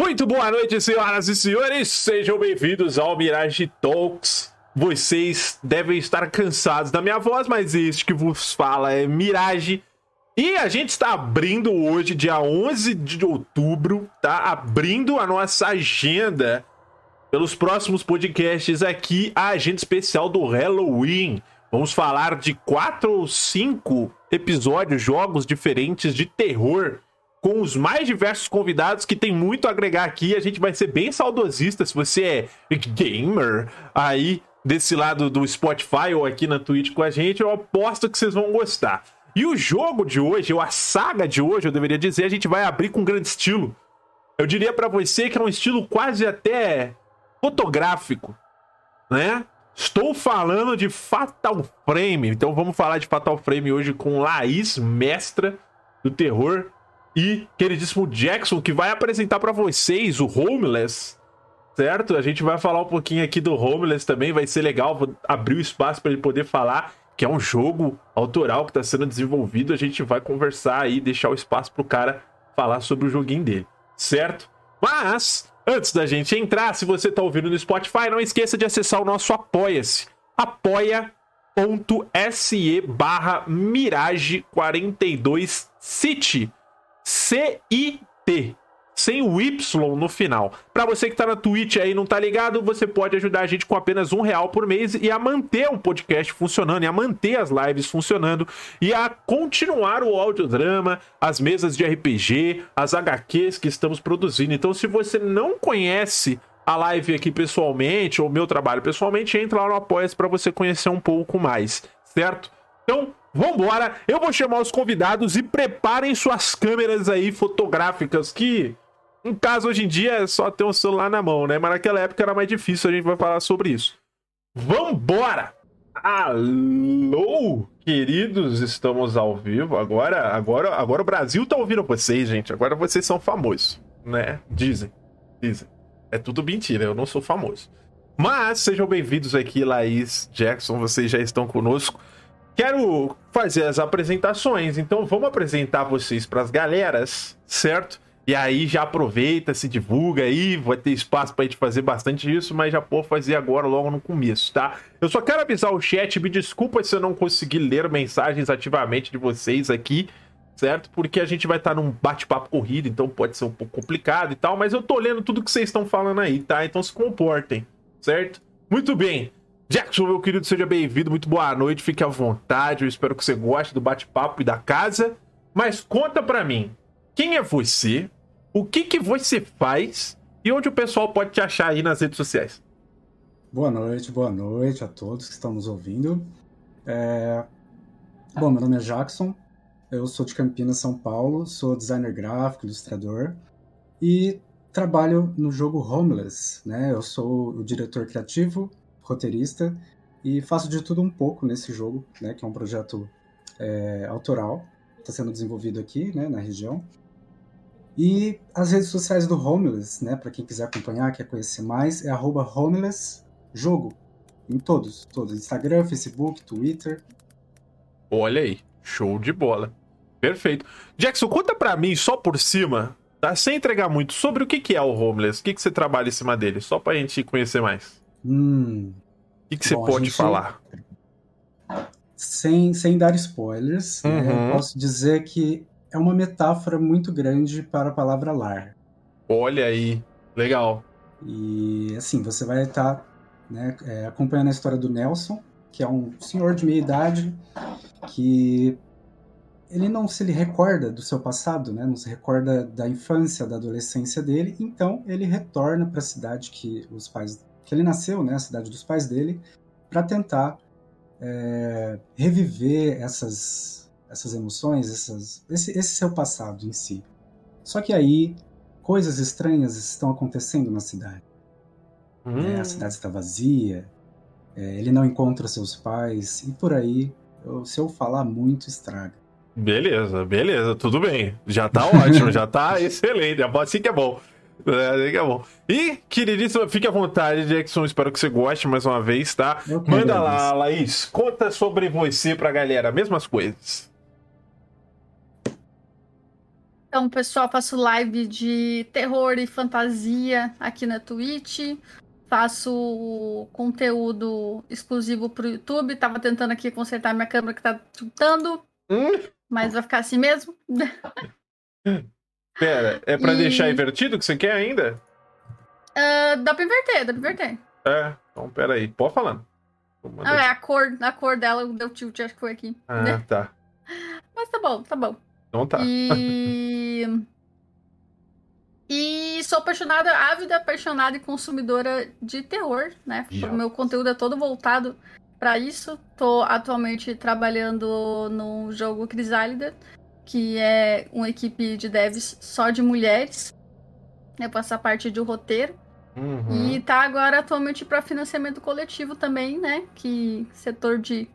Muito boa noite, senhoras e senhores. Sejam bem-vindos ao Mirage Talks. Vocês devem estar cansados da minha voz, mas este que vos fala é Mirage. E a gente está abrindo hoje, dia 11 de outubro, tá? Abrindo a nossa agenda pelos próximos podcasts aqui, a agenda especial do Halloween. Vamos falar de quatro ou cinco episódios, jogos diferentes de terror com os mais diversos convidados que tem muito a agregar aqui. A gente vai ser bem saudosista se você é gamer aí desse lado do Spotify ou aqui na Twitch com a gente, eu aposto que vocês vão gostar. E o jogo de hoje, ou a saga de hoje, eu deveria dizer, a gente vai abrir com grande estilo. Eu diria para você que é um estilo quase até fotográfico, né? Estou falando de Fatal Frame. Então vamos falar de Fatal Frame hoje com Laís, mestra do terror e queridíssimo Jackson, que vai apresentar para vocês o Homeless, certo? A gente vai falar um pouquinho aqui do Homeless também, vai ser legal, vou abrir o espaço para ele poder falar, que é um jogo autoral que está sendo desenvolvido, a gente vai conversar aí, deixar o espaço pro cara falar sobre o joguinho dele, certo? Mas, antes da gente entrar, se você está ouvindo no Spotify, não esqueça de acessar o nosso Apoia-se, apoia.se barra Mirage 42 City C-I-T. Sem o Y no final. Para você que tá na Twitch aí e não tá ligado, você pode ajudar a gente com apenas um real por mês e a manter o podcast funcionando, e a manter as lives funcionando, e a continuar o audiodrama, as mesas de RPG, as HQs que estamos produzindo. Então, se você não conhece a live aqui pessoalmente, ou meu trabalho pessoalmente, entra lá no Apoia-se para você conhecer um pouco mais, certo? Então, Vambora, eu vou chamar os convidados e preparem suas câmeras aí fotográficas, que no caso hoje em dia é só ter um celular na mão, né? Mas naquela época era mais difícil, a gente vai falar sobre isso. Vambora! Alô, queridos, estamos ao vivo. Agora, agora, agora o Brasil tá ouvindo vocês, gente. Agora vocês são famosos, né? Dizem, dizem. É tudo mentira, eu não sou famoso. Mas sejam bem-vindos aqui, Laís, Jackson, vocês já estão conosco quero fazer as apresentações, então vamos apresentar vocês para as galeras, certo? E aí já aproveita, se divulga aí, vai ter espaço para a gente fazer bastante isso, mas já vou fazer agora logo no começo, tá? Eu só quero avisar o chat, me desculpa se eu não conseguir ler mensagens ativamente de vocês aqui, certo? Porque a gente vai estar tá num bate-papo corrido, então pode ser um pouco complicado e tal, mas eu tô lendo tudo que vocês estão falando aí, tá? Então se comportem, certo? Muito bem. Jackson, meu querido, seja bem-vindo, muito boa noite, fique à vontade, eu espero que você goste do bate-papo e da casa. Mas conta pra mim, quem é você, o que que você faz e onde o pessoal pode te achar aí nas redes sociais? Boa noite, boa noite a todos que estão nos ouvindo. É... Bom, meu nome é Jackson, eu sou de Campinas, São Paulo, sou designer gráfico, ilustrador e trabalho no jogo Homeless, né? Eu sou o diretor criativo roteirista e faço de tudo um pouco nesse jogo, né, que é um projeto é, autoral, está sendo desenvolvido aqui, né, na região. E as redes sociais do Homeless, né, para quem quiser acompanhar, quer conhecer mais, é @homelessjogo em todos, todos, Instagram, Facebook, Twitter. Olha aí, show de bola. Perfeito. Jackson, conta para mim só por cima, tá? Sem entregar muito, sobre o que que é o Homeless, o que que você trabalha em cima dele, só pra gente conhecer mais. Hum. O que, que você pode gente... falar? Sem, sem dar spoilers, uhum. né, eu posso dizer que é uma metáfora muito grande para a palavra lar. Olha aí, legal. E assim, você vai estar né, é, acompanhando a história do Nelson, que é um senhor de meia idade que ele não se recorda do seu passado, né? Não se recorda da infância, da adolescência dele. Então ele retorna para a cidade que os pais que ele nasceu, né, a cidade dos pais dele, para tentar é, reviver essas, essas emoções, essas, esse, esse seu passado em si. Só que aí coisas estranhas estão acontecendo na cidade. Hum. É, a cidade está vazia, é, ele não encontra seus pais e por aí. Eu, se eu falar muito, estraga. Beleza, beleza, tudo bem. Já tá ótimo, já tá excelente. Assim que é bom. É, é bom. E, queridíssima, fique à vontade, Jackson. Espero que você goste mais uma vez, tá? Manda lá, Laís. Conta sobre você pra galera. Mesmas coisas. Então, pessoal, faço live de terror e fantasia aqui na Twitch. Faço conteúdo exclusivo pro YouTube. Tava tentando aqui consertar minha câmera que tá chutando. Hum? Mas vai ficar assim mesmo. Pera, é pra E- deixar invertido que você quer ainda? Ah, dá pra inverter, dá pra inverter. É, então pera aí. Pode falando. Ah, é, a cor, a cor dela deu tilt, acho que foi aqui. Ah, né? tá. Mas tá bom, tá bom. Então tá. E. E sou apaixonada, ávida, apaixonada e consumidora de terror, né? O meu conteúdo é todo voltado pra isso. Tô atualmente trabalhando no jogo Crisálida, que é uma equipe de devs só de mulheres. Eu faço a parte de roteiro. Uhum. E tá agora atualmente para financiamento coletivo também, né? Que setor de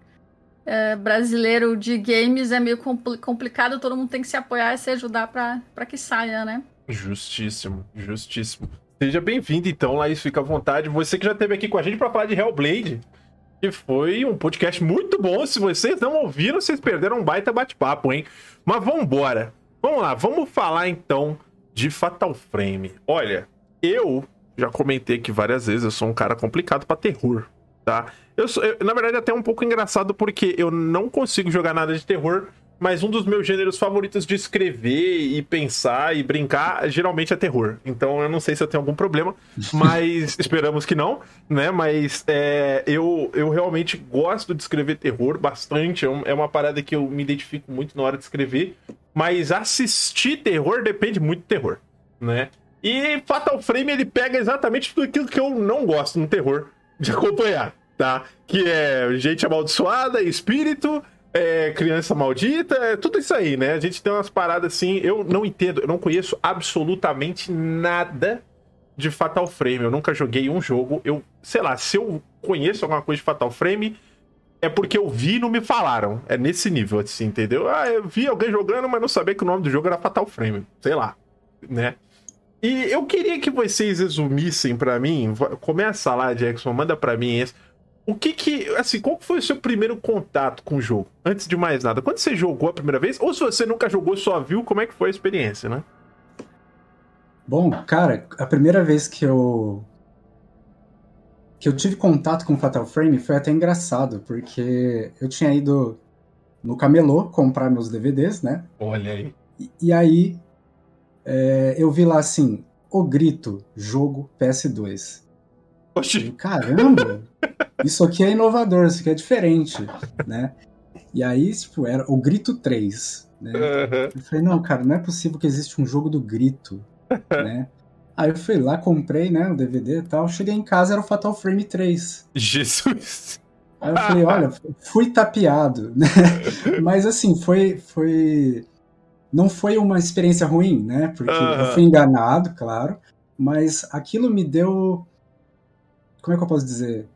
eh, brasileiro de games é meio compli- complicado, todo mundo tem que se apoiar e se ajudar para que saia, né? Justíssimo, justíssimo. Seja bem-vindo, então, Laís, fica à vontade. Você que já esteve aqui com a gente para falar de Hellblade, que foi um podcast muito bom. Se vocês não ouviram, vocês perderam um baita bate-papo, hein? Mas vambora. Vamos lá, vamos falar então de Fatal Frame. Olha, eu já comentei aqui várias vezes, eu sou um cara complicado pra terror, tá? Eu sou, eu- na verdade, é até um pouco engraçado porque eu não consigo jogar nada de terror, mas um dos meus gêneros favoritos de escrever e pensar e brincar geralmente é terror. Então eu não sei se eu tenho algum problema, mas esperamos que não, né? Mas é, eu, eu realmente gosto de escrever terror bastante. É é uma parada que eu me identifico muito na hora de escrever. Mas assistir terror depende muito do terror, né? E Fatal Frame ele pega exatamente tudo aquilo que eu não gosto no terror de acompanhar, tá? Que é gente amaldiçoada, espírito, é, criança maldita, é tudo isso aí, né? A gente tem umas paradas assim, eu não entendo, eu não conheço absolutamente nada de Fatal Frame. Eu nunca joguei um jogo. Eu, sei lá, se eu conheço alguma coisa de Fatal Frame, é porque eu vi e não me falaram. É nesse nível, assim, entendeu? Ah, eu vi alguém jogando, mas não sabia que o nome do jogo era Fatal Frame. Sei lá, né? E eu queria que vocês resumissem pra mim. Começa lá, Jackson, manda pra mim esse. O que que, assim, qual foi o seu primeiro contato com o jogo? Antes de mais nada, quando você jogou a primeira vez? Ou se você nunca jogou, só viu, como é que foi a experiência, né? Bom, cara, a primeira vez que eu que eu tive contato com Fatal Frame foi até engraçado, porque eu tinha ido no camelô comprar meus DVDs, né? Olha aí. E, e aí é, eu vi lá assim, O Grito, jogo PS2. Eu, Oxi. Caramba, isso aqui é inovador, isso aqui é diferente, né? E aí, tipo, era O Grito 3, né? Aham. Eu falei, não, cara, não é possível que existe um jogo do grito, né? Aí eu fui lá, comprei, né, o DVD e tal. Cheguei em casa, era o Fatal Frame 3. Jesus. Aí eu falei, olha, fui tapeado, né? Mas assim, foi, foi... Não foi uma experiência ruim, né? Porque Aham. eu fui enganado, claro. Mas aquilo me deu... Como é que eu posso dizer?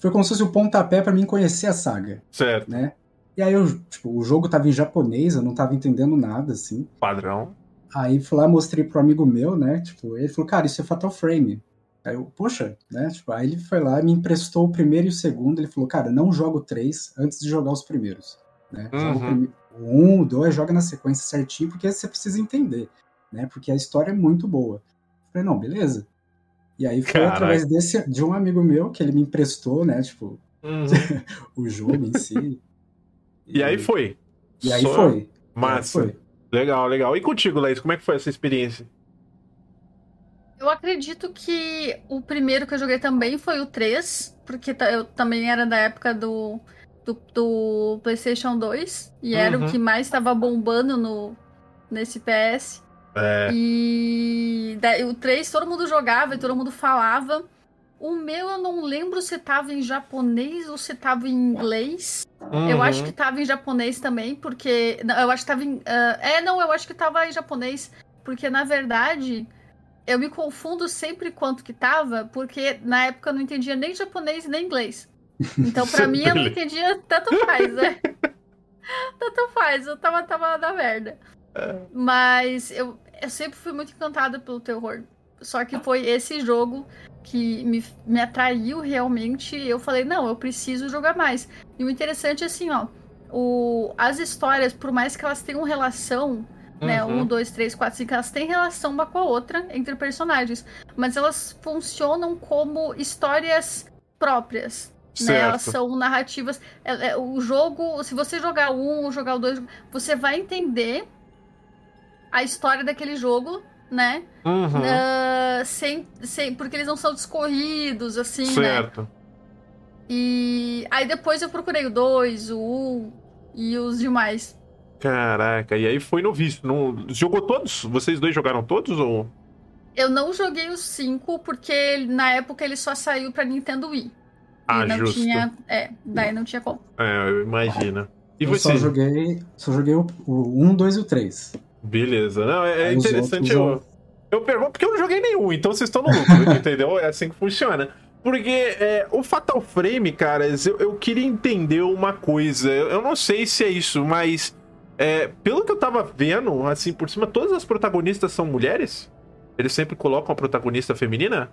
Foi como se fosse o pontapé pra mim conhecer a saga, Certo. né? E aí, eu, tipo, o jogo tava em japonês, eu não tava entendendo nada, assim. Padrão. Aí fui lá, mostrei pro amigo meu, né? Tipo, ele falou, cara, isso é Fatal Frame. Aí eu, poxa, né? Tipo, aí ele foi lá, me emprestou o primeiro e o segundo. Ele falou, cara, não joga o três antes de jogar os primeiros. Né? Joga o, Uhum. prime- o um, o dois, joga na sequência certinho, porque você precisa entender, né? Porque a história é muito boa. Eu falei, não, beleza. E aí foi Caraca. através desse, de um amigo meu que ele me emprestou, né? Tipo, Uhum. o jogo em si. E aí foi. E aí Só foi. Massa. E aí foi. Legal, legal. E contigo, Laís, como é que foi essa experiência? Eu acredito que o primeiro que eu joguei também foi o 3, porque eu também era da época do, do, do PlayStation 2, e era Uhum. o que mais estava bombando no, nesse PS. É. E o 3 todo mundo jogava e todo mundo falava. O meu eu não lembro se tava em japonês ou se tava em inglês. Eu Uhum. acho que tava em japonês também, porque. Não, eu acho que tava em. ah, é, não, eu acho que tava em japonês, porque na verdade eu me confundo sempre quanto que tava, porque na época eu não entendia nem japonês nem inglês. Então pra mim eu não entendia tanto faz, né? tanto faz, eu tava, tava na merda. Mas eu, eu sempre fui muito encantada pelo terror. Só que foi esse jogo que me, me atraiu realmente. Eu falei, não, eu preciso jogar mais. E o interessante é assim, ó. O, as histórias, por mais que elas tenham relação, né? Uhum. Um, dois, três, quatro, cinco, elas têm relação uma com a outra entre personagens. Mas elas funcionam como histórias próprias. Né? Elas são narrativas. é- é- O jogo, se você jogar um ou jogar o dois, você vai entender a história daquele jogo, né? Uhum. Ah, sem, sem, porque eles não são discorridos, assim, né? certo. E aí depois eu procurei o 2, o 1 um, e os demais. Caraca, e aí foi no vício. Não... Jogou todos? Vocês dois jogaram todos ou. Eu não joguei os 5 porque na época ele só saiu pra Nintendo Wii. Ah, e não justo. tinha. É, daí não tinha como. É, eu imagino. E eu você? só joguei, só joguei o, o 1, 2 e o 3. Beleza. Não, é, é interessante. Eu, eu pergunto porque eu não joguei nenhum, então vocês estão no lucro, entendeu? É assim que funciona. Porque é, o Fatal Frame, caras, eu, eu queria entender uma coisa. Eu, eu não sei se é isso, mas é, pelo que eu tava vendo, assim, por cima, todas as protagonistas são mulheres? Eles sempre colocam a protagonista feminina?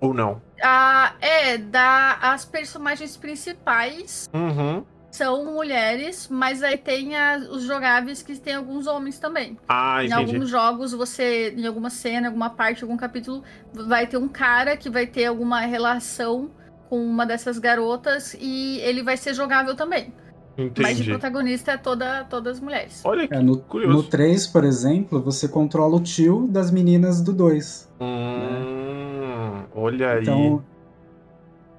Ou não? Ah, é, da, as personagens principais Uhum. São mulheres, mas aí tem a- os jogáveis que tem alguns homens também. Ah, Em entendi. alguns jogos, você, em alguma cena, alguma parte, algum capítulo, vai ter um cara que vai ter alguma relação com uma dessas garotas e ele vai ser jogável também. Mas de Entendi. protagonista é toda, todas as mulheres. Olha que É, no, curioso. no 3, por exemplo, você controla o tio das meninas do 2. Hum, olha aí. Então,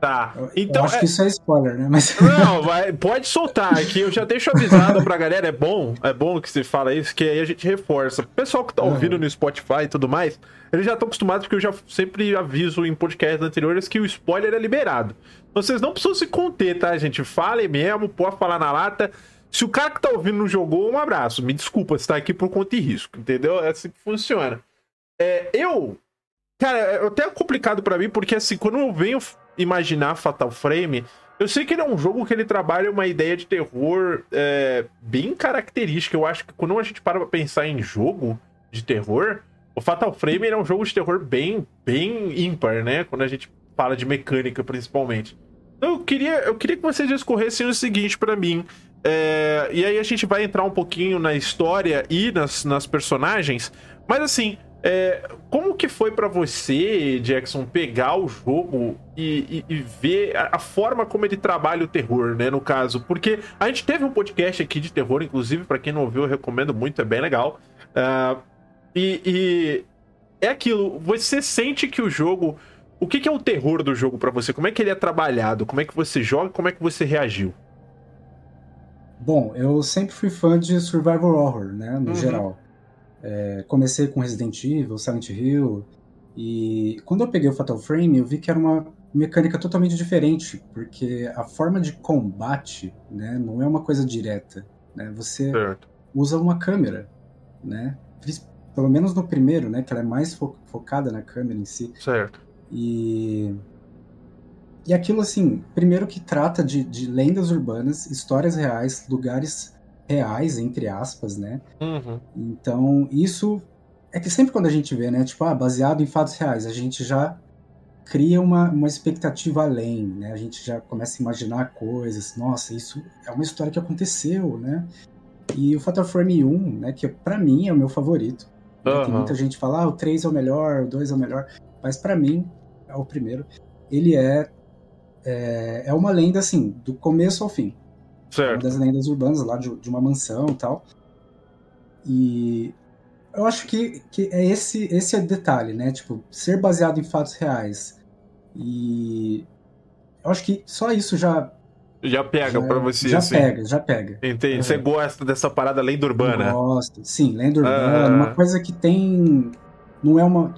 Tá. Então, eu acho é- que isso é spoiler, né? Mas Não, vai, pode soltar aqui. Eu já deixo avisado pra galera. É bom, é bom que você fala isso, que aí a gente reforça. O pessoal que tá ouvindo Uhum. no Spotify e tudo mais, eles já estão acostumados, porque eu já sempre aviso em podcasts anteriores que o spoiler é liberado. Então vocês não precisam se conter, tá, gente? Falem mesmo, pode falar na lata. Se o cara que tá ouvindo não jogou, um abraço. Me desculpa, você tá aqui por conta e risco, entendeu? É assim que funciona. É, eu. Cara, é até complicado pra mim, porque assim, quando eu venho imaginar Fatal Frame, eu sei que ele é um jogo que ele trabalha uma ideia de terror é, bem característica. Eu acho que quando a gente para pra pensar em jogo de terror, o Fatal Frame é um jogo de terror bem, bem ímpar, né? Quando a gente fala de mecânica, principalmente. Então eu queria, eu queria que vocês discorressem o seguinte pra mim. é, e aí a gente vai entrar um pouquinho na história e nas, nas personagens. Mas assim, é, como que foi pra você, Jackson, pegar o jogo e, e- e ver a, a forma como ele trabalha o terror, né? No caso, porque a gente teve um podcast aqui de terror, inclusive, pra quem não ouviu, eu recomendo muito, é bem legal. Ah, e, e é aquilo, você sente que o jogo. O que, que é o terror do jogo pra você? Como é que ele é trabalhado? Como é que você joga? Como é que você reagiu? Bom, eu sempre fui fã de survival horror, né, no Uhum. geral. É, comecei com Resident Evil, Silent Hill, e quando eu peguei o Fatal Frame, eu vi que era uma mecânica totalmente diferente, porque a forma de combate, né, não é uma coisa direta, né, você Certo. usa uma câmera, né, pelo menos no primeiro, né, que ela é mais fo- focada na câmera em si, Certo. e. E aquilo, assim, primeiro que trata de, de lendas urbanas, histórias reais, lugares reais, entre aspas, né? Uhum. Então, isso. É que sempre quando a gente vê, né? Tipo, ah, baseado em fatos reais, a gente já cria uma, uma expectativa além, né? A gente já começa a imaginar coisas. Nossa, isso é uma história que aconteceu, né? E o Fatal Frame 1, né? Que pra mim é o meu favorito. né? Tem muita gente que fala, ah, o 3 é o melhor, o 2 é o melhor. Mas pra mim, é o primeiro. Ele é, é. É uma lenda, assim, do começo ao fim. Certo. das lendas urbanas lá de, de uma mansão e tal. E eu acho que, que é esse esse é o detalhe, né? Tipo, ser baseado em fatos reais. E eu acho que só isso já Já pega já, pra você, já assim. pega, já pega. Entendi. Uhum. Você gosta dessa parada lenda urbana? Gosto. Sim, lenda urbana, Ah. uma coisa que tem não é uma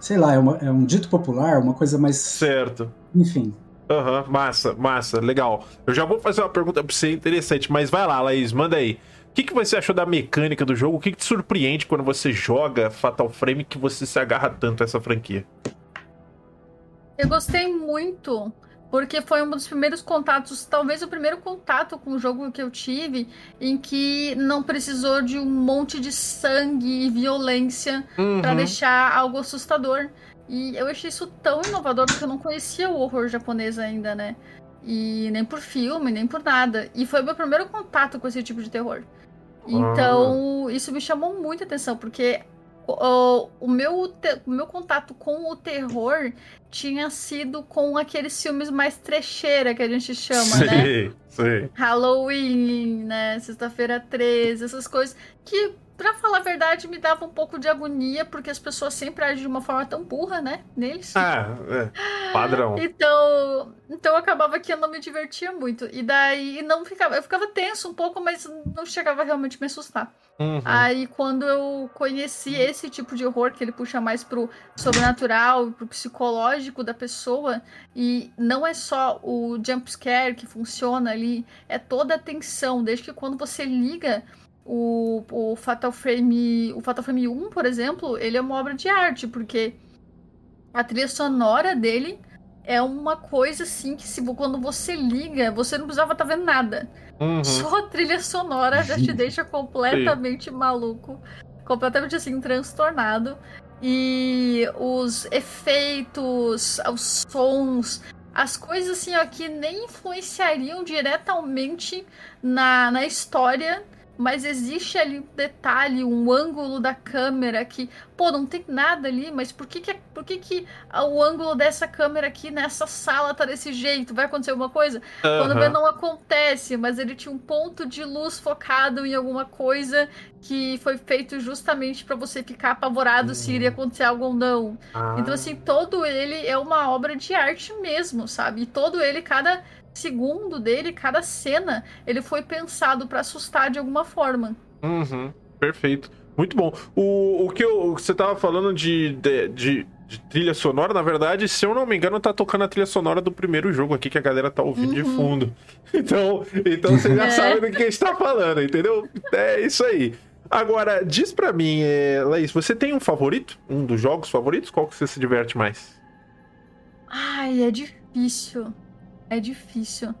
sei lá, é, uma- é um dito popular, uma coisa mais Certo. enfim. Aham, massa, massa, legal. Eu já vou fazer uma pergunta pra você interessante, mas vai lá, Laís, manda aí. O que, que você achou da mecânica do jogo? O que, que te surpreende quando você joga Fatal Frame que você se agarra tanto a essa franquia? Eu gostei muito, porque foi um dos primeiros contatos, talvez o primeiro contato com o jogo que eu tive, em que não precisou de um monte de sangue e violência pra Uhum. deixar algo assustador. E eu achei isso tão inovador porque eu não conhecia o horror japonês ainda, né? E nem por filme, nem por nada. E foi o meu primeiro contato com esse tipo de terror. Então, ah. isso me chamou muita atenção, porque o, o, meu, o meu contato com o terror tinha sido com aqueles filmes mais trecheira que a gente chama, sim, né? Sim. Halloween, né? Sexta-feira 13, essas coisas que Pra falar a verdade, me dava um pouco de agonia, porque as pessoas sempre agem de uma forma tão burra, né? Neles. Ah, é. Padrão. então, então acabava que eu não me divertia muito. E daí não ficava. Eu ficava tenso um pouco, mas não chegava realmente a me assustar. Uhum. Aí quando eu conheci esse tipo de horror, que ele puxa mais pro sobrenatural, pro psicológico da pessoa, e não é só o jump scare que funciona ali, é toda a tensão, desde que quando você liga o, o Fatal Frame. O Fatal Frame 1, por exemplo, ele é uma obra de arte, porque a trilha sonora dele é uma coisa assim que se quando você liga, você não precisava estar tá vendo nada. Uhum. Só a trilha sonora já te deixa completamente maluco. Completamente assim, transtornado. E os efeitos, os sons, as coisas assim, ó, que nem influenciariam diretamente na, na história mas existe ali um detalhe, um ângulo da câmera que, pô, não tem nada ali, mas por que que, por que, que o ângulo dessa câmera aqui nessa sala tá desse jeito? Vai acontecer alguma coisa? Uhum. Quando vê, não acontece, mas ele tinha um ponto de luz focado em alguma coisa que foi feito justamente para você ficar apavorado uhum. se iria acontecer algo ou não. Ah. Então, assim, todo ele é uma obra de arte mesmo, sabe? E todo ele, cada segundo dele, cada cena, ele foi pensado para assustar de alguma forma. Uhum, perfeito. Muito bom. O, o que eu, você tava falando de, de, de, de, trilha sonora, na verdade, se eu não me engano, tá tocando a trilha sonora do primeiro jogo aqui que a galera tá ouvindo uhum. de fundo. Então, então você já é. sabe do que a gente tá falando, entendeu? É isso aí. Agora, diz pra mim, é, Laís, você tem um favorito? Um dos jogos favoritos? Qual que você se diverte mais? Ai, é difícil. É difícil.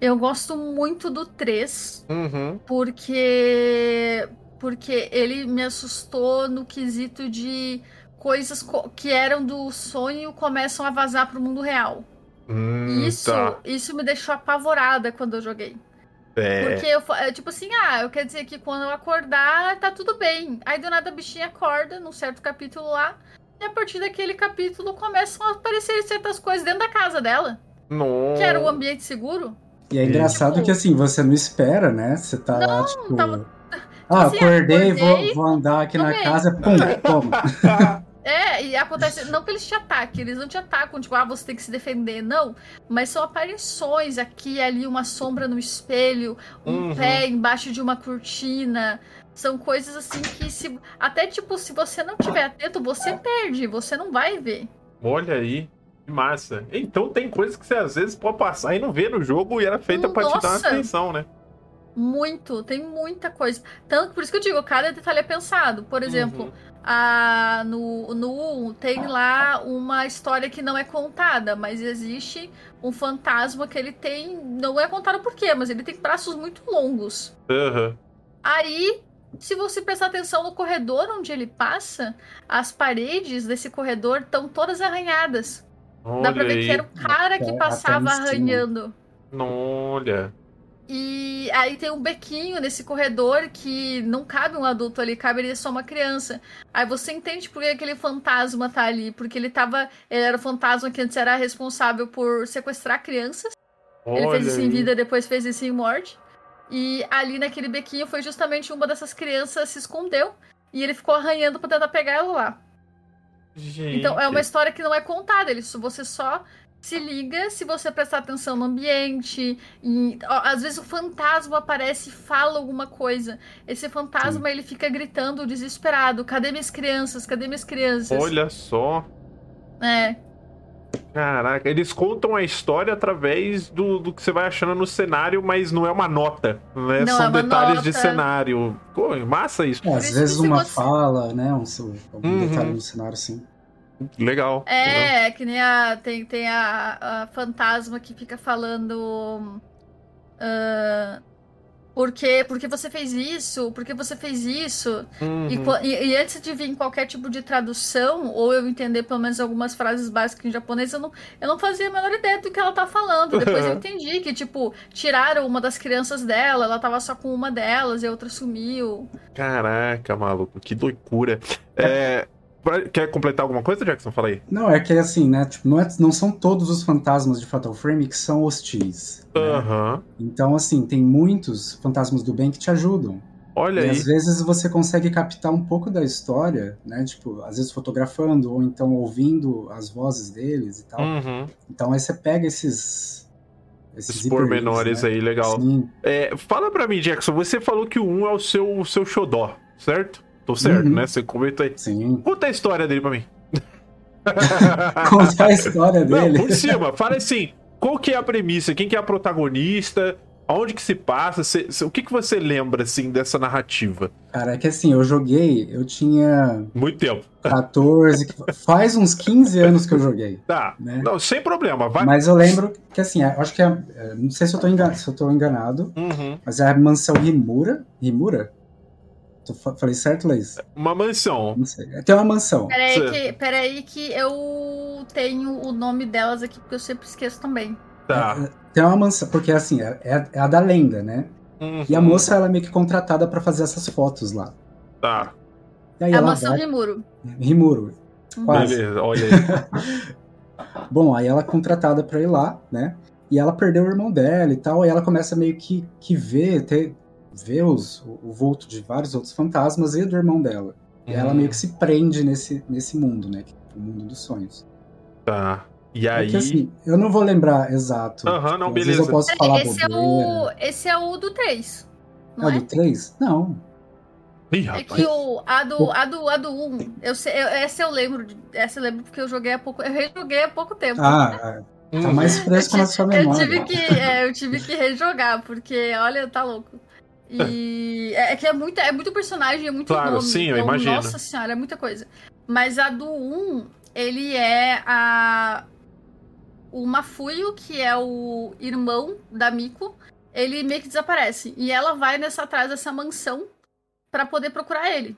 Eu gosto muito do 3, uhum. porque porque ele me assustou no quesito de coisas que eram do sonho começam a vazar pro mundo real. Hum, isso, tá. isso me deixou apavorada quando eu joguei. É. Porque eu é, tipo assim, ah, eu quero dizer que quando eu acordar, tá tudo bem. Aí do nada a bichinha acorda num certo capítulo lá, e a partir daquele capítulo começam a aparecer certas coisas dentro da casa dela. Nossa. Que era o ambiente seguro. E é engraçado tipo... que assim, você não espera, né? Você tá não, tipo. Tava... Ah, assim, acordei, acordei, vou, vou andar aqui na casa, pum, toma. É, e acontece, não que eles te ataquem, eles não te atacam, tipo, ah, você tem que se defender, não. Mas são aparições aqui e ali, uma sombra no espelho, um uhum. pé embaixo de uma cortina. São coisas assim que se. Até tipo, se você não tiver atento, você perde, você não vai ver. Olha aí. Massa. Então tem coisas que você às vezes pode passar e não vê no jogo e era feita para te dar uma atenção, né? Muito, tem muita coisa. Tanto por isso que eu digo, cada detalhe é pensado. Por exemplo, uhum. a, no, no 1 tem lá uma história que não é contada, mas existe um fantasma que ele tem. Não é contado por quê, mas ele tem braços muito longos. Uhum. Aí se você prestar atenção no corredor onde ele passa, as paredes desse corredor estão todas arranhadas. Olha Dá pra ver aí. que era o cara que passava arranhando. Olha. E aí tem um bequinho nesse corredor que não cabe um adulto ali, cabe só uma criança. Aí você entende por que aquele fantasma tá ali. Porque ele tava. Ele era o fantasma que antes era responsável por sequestrar crianças. Olha ele fez isso em vida, depois fez isso em morte. E ali naquele bequinho foi justamente uma dessas crianças se escondeu. E ele ficou arranhando pra tentar pegar ela lá. Gente. Então é uma história que não é contada, ele, você só se liga se você prestar atenção no ambiente. E, ó, às vezes o fantasma aparece e fala alguma coisa. Esse fantasma Sim. ele fica gritando desesperado: cadê minhas crianças? Cadê minhas crianças? Olha só. É. Caraca, eles contam a história através do, do que você vai achando no cenário, mas não é uma nota, né? Não São é detalhes nota. de cenário. Pô, massa isso. É, às vezes uma você... fala, né? Um, um uhum. detalhe no cenário, sim. Legal. É, legal. que nem a. Tem, tem a, a fantasma que fica falando. Uh, Porque, porque você fez isso, porque você fez isso. Uhum. E, e- e antes de vir qualquer tipo de tradução, ou eu entender pelo menos algumas frases básicas em japonês, eu não, eu não fazia a menor ideia do que ela tá falando. Depois eu entendi que, tipo, tiraram uma das crianças dela, ela tava só com uma delas e a outra sumiu. Caraca, maluco, que loucura. É, quer completar alguma coisa, Jackson? Fala aí. Não, é que assim, né? Tipo, não, é- não são todos os fantasmas de Fatal Frame que são hostis. né? Aham. Então, assim, tem muitos fantasmas do bem que te ajudam. Olha e aí. às vezes você consegue captar um pouco da história, né? Tipo, às vezes fotografando ou então ouvindo as vozes deles e tal. Uhum. Então aí você pega esses. Esses Esses pormenores né? aí, legal. Sim. É, fala pra mim, Jackson, você falou que o 1 é o seu, o seu xodó, certo? Tô certo, Uhum. né? Você comentou aí. Sim. Conta a história dele pra mim. Contar a história Não, dele. por cima. Fala assim, qual que é a premissa? Quem que é a protagonista? Aonde que se passa? O que que você lembra, assim, dessa narrativa? Cara, é que assim, eu joguei, eu tinha Muito tempo. 14. Faz uns 15 anos que eu joguei. Tá. Né? Não, sem problema. Vai. Mas eu lembro que assim, eu acho que é. é, Não sei se eu tô enganado, se eu tô enganado Uhum. mas é a mansão Rimura. Rimura? Tô fa- falei certo, Leis? Uma mansão. Não sei. Tem uma mansão. Peraí que, peraí que eu tenho o nome delas aqui, porque eu sempre esqueço também. Tá. É, Tem uma mansão, porque assim, é, é- é a da lenda, né? E a Uhum. moça, ela é meio que contratada pra fazer essas fotos lá. Tá. E aí É a mansão vai... Rimuro. Rimuro. Quase. Beleza, olha aí. Bom, aí ela é contratada pra ir lá, né? E ela perdeu o irmão dela e tal, e ela começa meio que, que ver, ter, ver os, o, o vulto de vários outros fantasmas e do irmão dela. E ela Uhum. meio que se prende nesse, nesse mundo, né? Que é o mundo dos sonhos. Tá. E É aí. que assim, eu não vou lembrar exato. Aham, não, Às vezes beleza. eu posso falar esse, é o, esse é o do 3. Não É é? o do 3? Não. Ih, É rapaz. que o, a, do, a, do, a do 1, eu sei, eu, essa eu lembro. Essa eu lembro porque eu joguei há pouco. Eu rejoguei há pouco tempo. Ah, tá Uhum. mais fresco na sua Eu memória. tive, que, é, eu tive que rejogar, porque, olha, tá louco. E é, é que é, muita, é muito personagem, é muito Claro, nome. sim, eu então, imagino. Nossa senhora, é muita coisa. Mas a do 1, ele é a. O Mafuio, que é o irmão da Miko, ele meio que desaparece. E ela vai nessa atrás dessa mansão pra poder procurar ele.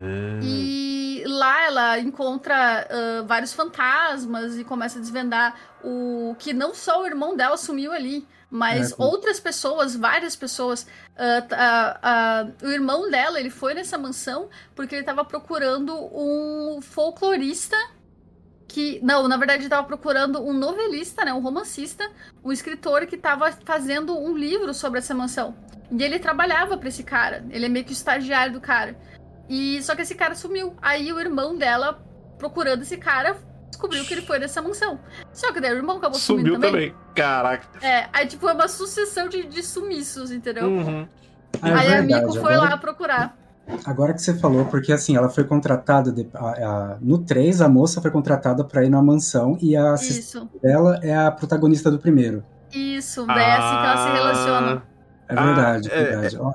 Hum. E lá ela encontra ah, vários fantasmas e começa a desvendar o que não só o irmão dela sumiu ali, mas É, outras pessoas, várias pessoas. t- ah, ah, o irmão dela, ele foi nessa mansão porque ele estava procurando um folclorista que não, na verdade ele estava procurando um novelista, né, um romancista, um escritor que estava fazendo um livro sobre essa mansão. E ele trabalhava para esse cara. Ele é meio que o estagiário do cara. E só que esse cara sumiu. Aí o irmão dela, procurando esse cara, descobriu que ele foi nessa mansão. Só que daí o irmão acabou sumindo Sumiu também. Caraca. É, aí tipo, é uma sucessão de, de sumiços, entendeu? Uhum. Ah, é aí a verdade, Miko foi agora- lá procurar. Agora que você falou, porque assim, ela foi contratada. de- a- a- no 3, a moça foi contratada pra ir na mansão e a assistente Isso, dela é a protagonista do primeiro. isso. Daí é assim que ela se relaciona. É Ah, verdade, é- verdade. Ó,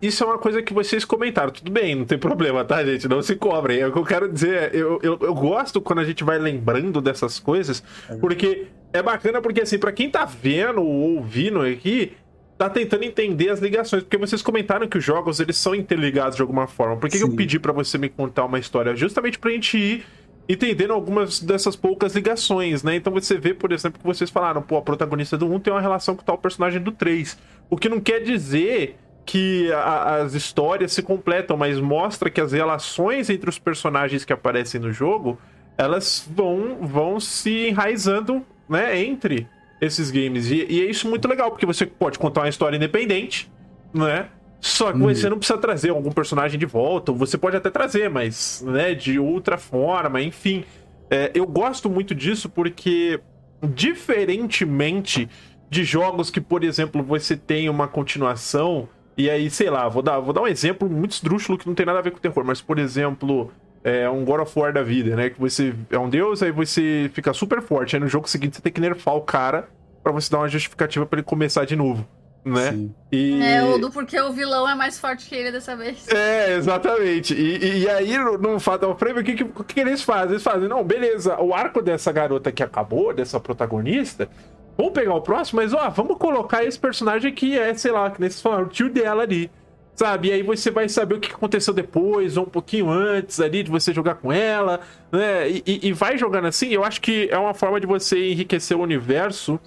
Isso é uma coisa que vocês comentaram. Tudo bem, não tem problema, tá, gente? Não se cobrem. É O que eu quero dizer, é, eu, eu, eu gosto quando a gente vai lembrando dessas coisas, porque é bacana, porque assim, pra quem tá vendo ou ouvindo aqui, tá tentando entender as ligações. Porque vocês comentaram que os jogos, eles são interligados de alguma forma. Por que, que eu pedi pra você me contar uma história? Justamente pra gente ir entendendo algumas dessas poucas ligações, né? Então você vê, por exemplo, que vocês falaram, pô, a protagonista do 1 tem uma relação com tal personagem do 3. O que não quer dizer que a- as histórias se completam, mas mostra que as relações entre os personagens que aparecem no jogo, elas vão, vão se enraizando, né, entre esses games. E, e é isso muito legal, porque você pode contar uma história independente, né? Só que Uhum. você não precisa trazer algum personagem de volta, ou você pode até trazer, mas, né, de outra forma, enfim. É, eu gosto muito disso porque, diferentemente de jogos que, por exemplo, você tem uma continuação, e aí, sei lá, vou dar, vou dar um exemplo muito esdrúxulo que não tem nada a ver com terror, mas, por exemplo, é um God of War da vida, né? Que você é um deus, aí você fica super forte, aí no jogo seguinte você tem que nerfar o cara pra você dar uma justificativa pra ele começar de novo, né? sim. E... É, o do porque o vilão é mais forte que ele dessa vez. É, exatamente. E, e- e aí, no, Fatal Frame, o que, que, o que eles fazem? Eles fazem, não, beleza, o arco dessa garota que acabou, dessa protagonista, vamos pegar o próximo, mas ó, vamos colocar esse personagem que é, sei lá, que nem vocês falaram, o tio dela ali. Sabe? E aí você vai saber o que aconteceu depois, ou um pouquinho antes ali de você jogar com ela, né? E, e, e vai jogando assim. Eu acho que é uma forma de você enriquecer o universo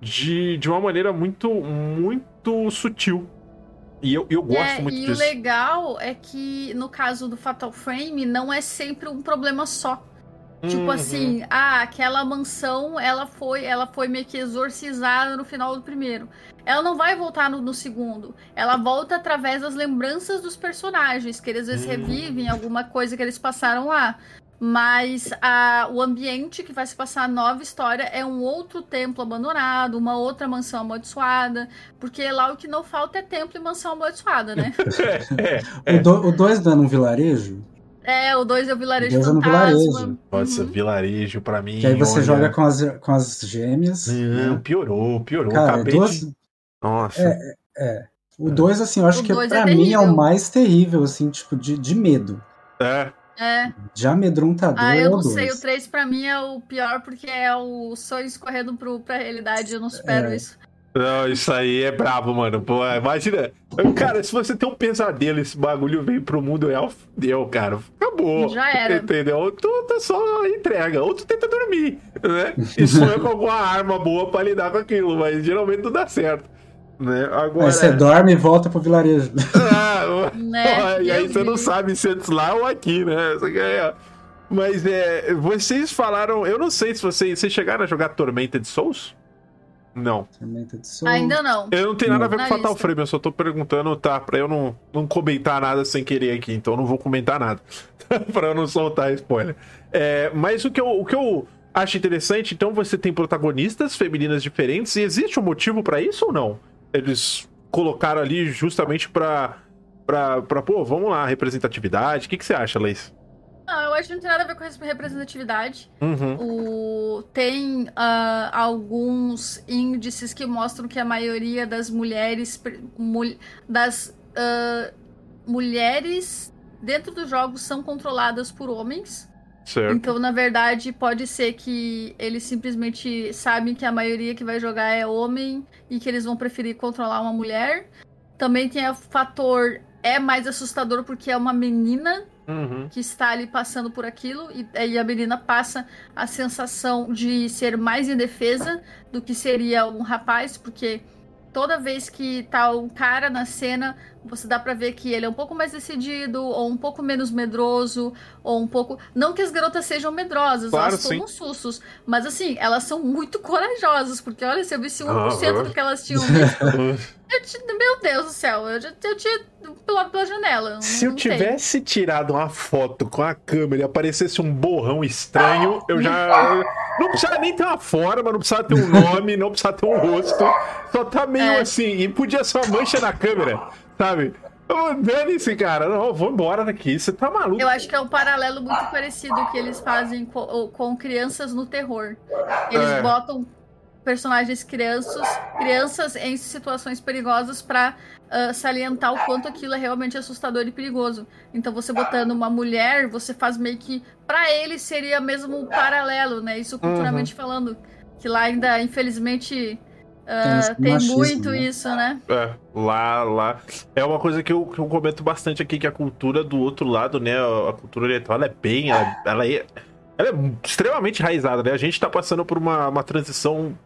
de, de uma maneira muito, muito sutil. E eu, eu gosto é, muito e disso. E o legal é que, no caso do Fatal Frame, não é sempre um problema só. Tipo Uhum. assim, ah, aquela mansão, ela foi, ela foi meio que exorcizada no final do primeiro. Ela não vai voltar no, no segundo. Ela volta através das lembranças dos personagens, que eles às vezes Hum. revivem alguma coisa que eles passaram lá. Mas a, o ambiente que vai se passar a nova história é um outro templo abandonado, uma outra mansão amaldiçoada. Porque lá o que não falta é templo e mansão amaldiçoada, né? É, O 2 o dois não é num vilarejo? É, o 2 é o vilarejo Dois é no fantasma. vilarejo. Nossa, Uhum. vilarejo pra mim. Que aí você olha. joga com as, com as gêmeas. Não, né? piorou, piorou. Cara, Acabei duas, de... Nossa. É. O 2, assim, eu acho O que é pra mim é o terrível. mais terrível, assim, tipo, de, de medo. É. É. De amedrontador Ah, é eu o não sei, 2. o 3 pra mim é o pior porque é o sonho escorrendo pro, pra realidade, eu não supero É. isso. Não, isso aí é brabo, mano. Pô, imagina. Cara, se você tem um pesadelo, esse bagulho vem pro mundo real, deu, cara. Acabou. Já era. Entendeu? Tu, tu só entrega. Ou tu tenta dormir, né? E sonha com alguma arma boa pra lidar com aquilo, mas geralmente não dá certo. Né? Agora. Aí você dorme e volta pro vilarejo. Ah, Né? e aí você não sabe se antes lá ou aqui, né? Mas é, vocês falaram. Eu não sei se vocês, vocês chegaram a jogar Tormented Souls? Não. Tormenta de sol. Ainda não. Eu não tenho nada a ver Na com Fatal lista. Frame, eu só tô perguntando, tá? Pra eu não, não comentar nada sem querer aqui, então eu não vou comentar nada. pra eu não soltar spoiler. É, mas o que, eu, o que eu acho interessante, então você tem protagonistas femininas diferentes, e existe um motivo pra isso ou não? Eles colocaram ali justamente pra. Pra, pra pô, vamos lá, representatividade. O que, que você acha, Leis? Não, eu acho que não tem nada a ver com representatividade. Uhum. O... Tem ah, alguns índices que mostram que a maioria das mulheres. mul- das ah, mulheres dentro dos jogos são controladas por homens. Certo. Então, na verdade, pode ser que eles simplesmente sabem que a maioria que vai jogar é homem e que eles vão preferir controlar uma mulher. Também tem o fator é mais assustador porque é uma menina Uhum. que está ali passando por aquilo e, e a menina passa a sensação de ser mais indefesa do que seria um rapaz, porque toda vez que tá um cara na cena, você dá pra ver que ele é um pouco mais decidido, ou um pouco menos medroso, ou um pouco. Não que as garotas sejam medrosas, Claro, elas sim. tomam sustos, mas assim, elas são muito corajosas, porque olha, se eu visse 1% Aham. do que elas tinham tinha- meu Deus do céu, eu, eu tinha pulado pela janela. Se eu não tem. tivesse tirado uma foto com a câmera e aparecesse um borrão estranho, eu já. eu- Não precisava nem ter uma forma, não precisava ter um nome, não precisava ter um rosto. Só tá meio É. assim. E podia ser uma mancha na câmera, sabe? Dane-se, cara. Não, vou embora daqui. Você tá maluco. Eu acho que é um paralelo muito parecido que eles fazem com, com crianças no terror. Eles É. botam personagens crianças, crianças em situações perigosas pra ah, salientar o quanto aquilo é realmente assustador e perigoso. Então você botando uma mulher, você faz meio que pra eles seria mesmo um paralelo, né? Isso culturalmente falando, que lá ainda infelizmente esse tem machismo, muito né? isso, né? É, lá, lá. É uma coisa que eu, que eu comento bastante aqui, que a cultura do outro lado, né? A cultura oriental, ela é bem. Ela, ela é, ela é extremamente enraizada, né? A gente tá passando por uma, uma transição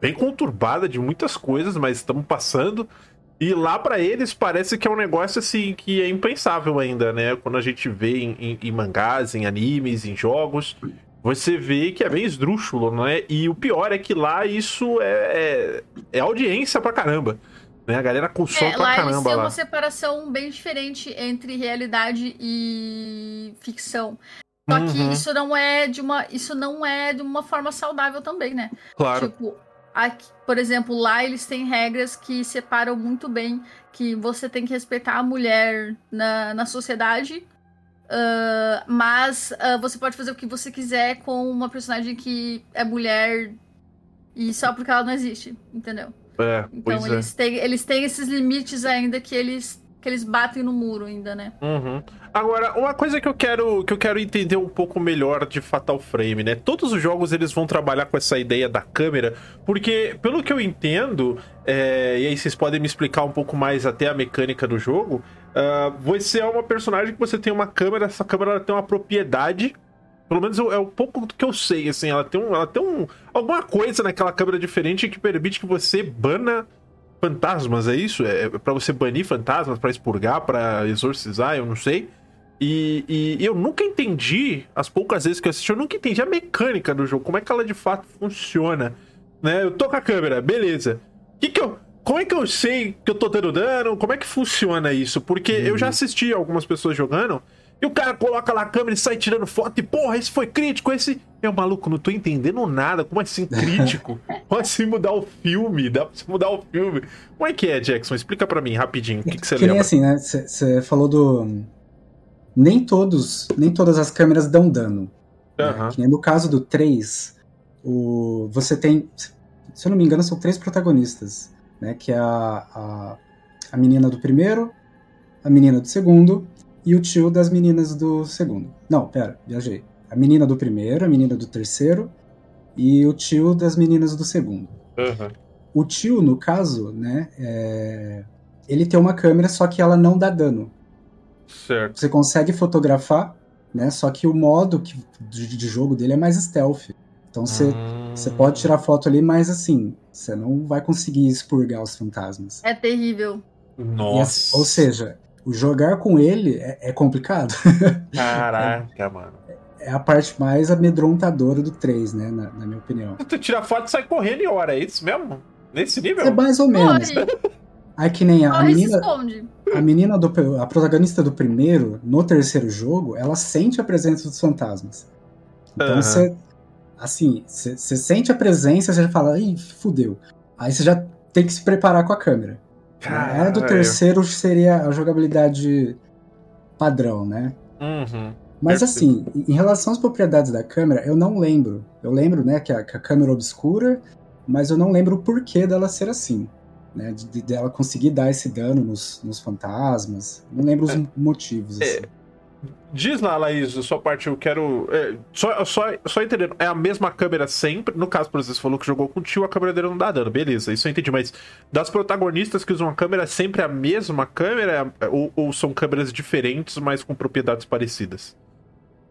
bem conturbada de muitas coisas, mas estamos passando. E lá pra eles parece que é um negócio assim que é impensável ainda, né? Quando a gente vê em, em- em mangás, em animes, em jogos, você vê que é bem esdrúxulo, né? E o pior é que lá isso é, é, é audiência pra caramba. Né? A galera consome É, pra lá eles caramba têm lá. uma separação bem diferente entre realidade e ficção. Só que Uhum. isso não é de uma, isso não é de uma forma saudável também, né? Claro. Tipo, aqui, por exemplo, lá eles têm regras que separam muito bem que você tem que respeitar a mulher na, na sociedade, ah, mas ah, você pode fazer o que você quiser com uma personagem que é mulher e só porque ela não existe, entendeu? É, Então pois é. eles, têm, eles têm esses limites ainda que eles que eles batem no muro ainda, né? Uhum. Agora, uma coisa que eu quero que eu quero entender um pouco melhor de Fatal Frame, né? Todos os jogos eles vão trabalhar com essa ideia da câmera, porque pelo que eu entendo, é, e aí vocês podem me explicar um pouco mais até a mecânica do jogo, uh, você é uma personagem que você tem uma câmera, essa câmera tem uma propriedade pelo menos é o pouco que eu sei, assim, ela tem, um, ela tem um, alguma coisa naquela câmera diferente que permite que você bana fantasmas, é isso? É, é para você banir fantasmas, para expurgar, para exorcizar, eu não sei. E, e, eu nunca entendi, as poucas vezes que eu assisti, eu nunca entendi a mecânica do jogo, como é que ela de fato funciona. Né? Eu tô com a câmera, beleza. Que que eu, como é que eu sei que eu tô dando dano? Como é que funciona isso? Porque uhum. eu já uhum. assisti algumas pessoas jogando e o cara coloca lá a câmera e sai tirando foto e, porra, esse foi crítico, esse. Eu, maluco, não tô entendendo nada. Como assim crítico? Como assim mudar o filme? Dá pra mudar o filme? Como é que é, Jackson? Explica para mim rapidinho. O que, que você que lembra? Assim, né? Você falou do. Nem todos, nem todas as câmeras dão dano. Uhum. Né? no caso do 3, o... você tem. Se eu não me engano, são três protagonistas. Né? Que é a, a, a menina do primeiro, a menina do segundo e o tio das meninas do segundo. Não, pera, viajei. A menina do primeiro, a menina do terceiro e o tio das meninas do segundo. Uhum. O tio, no caso, né, é... ele tem uma câmera, só que ela não dá dano. Certo. Você consegue fotografar, né, só que o modo que, de, de jogo dele é mais stealth. Então você, hum... você pode tirar foto ali, mas assim, você não vai conseguir expurgar os fantasmas. É terrível. Nossa. ou seja, jogar com ele é, é complicado. Caraca, é, mano. É a parte mais amedrontadora do 3, né? Na, na, minha opinião. Tu tira foto e sai correndo em hora, é isso mesmo? Nesse nível? É mais ou menos. Aí que nem a, a menina. A menina do. A protagonista do primeiro, no terceiro jogo, ela sente a presença dos fantasmas. Então você. Uhum. Assim, você sente a presença, você já fala, ih, fudeu. Aí você já tem que se preparar com a câmera. Caralho. A do terceiro seria a jogabilidade padrão, né? Uhum. Mas assim, em relação às propriedades da câmera, eu não lembro. Eu lembro, né, que a, que a câmera obscura, mas eu não lembro o porquê dela ser assim. Né, de, de ela conseguir dar esse dano nos, nos fantasmas. Não lembro os é, motivos. É, assim. É, Diz lá, Laís, a sua parte, eu quero. É, só, só, só entendendo, é a mesma câmera sempre. No caso, por exemplo, você falou que jogou com o tio, a câmera dele não dá dano, beleza, isso eu entendi. Mas das protagonistas que usam a câmera, é sempre a mesma câmera? Ou, ou são câmeras diferentes, mas com propriedades parecidas?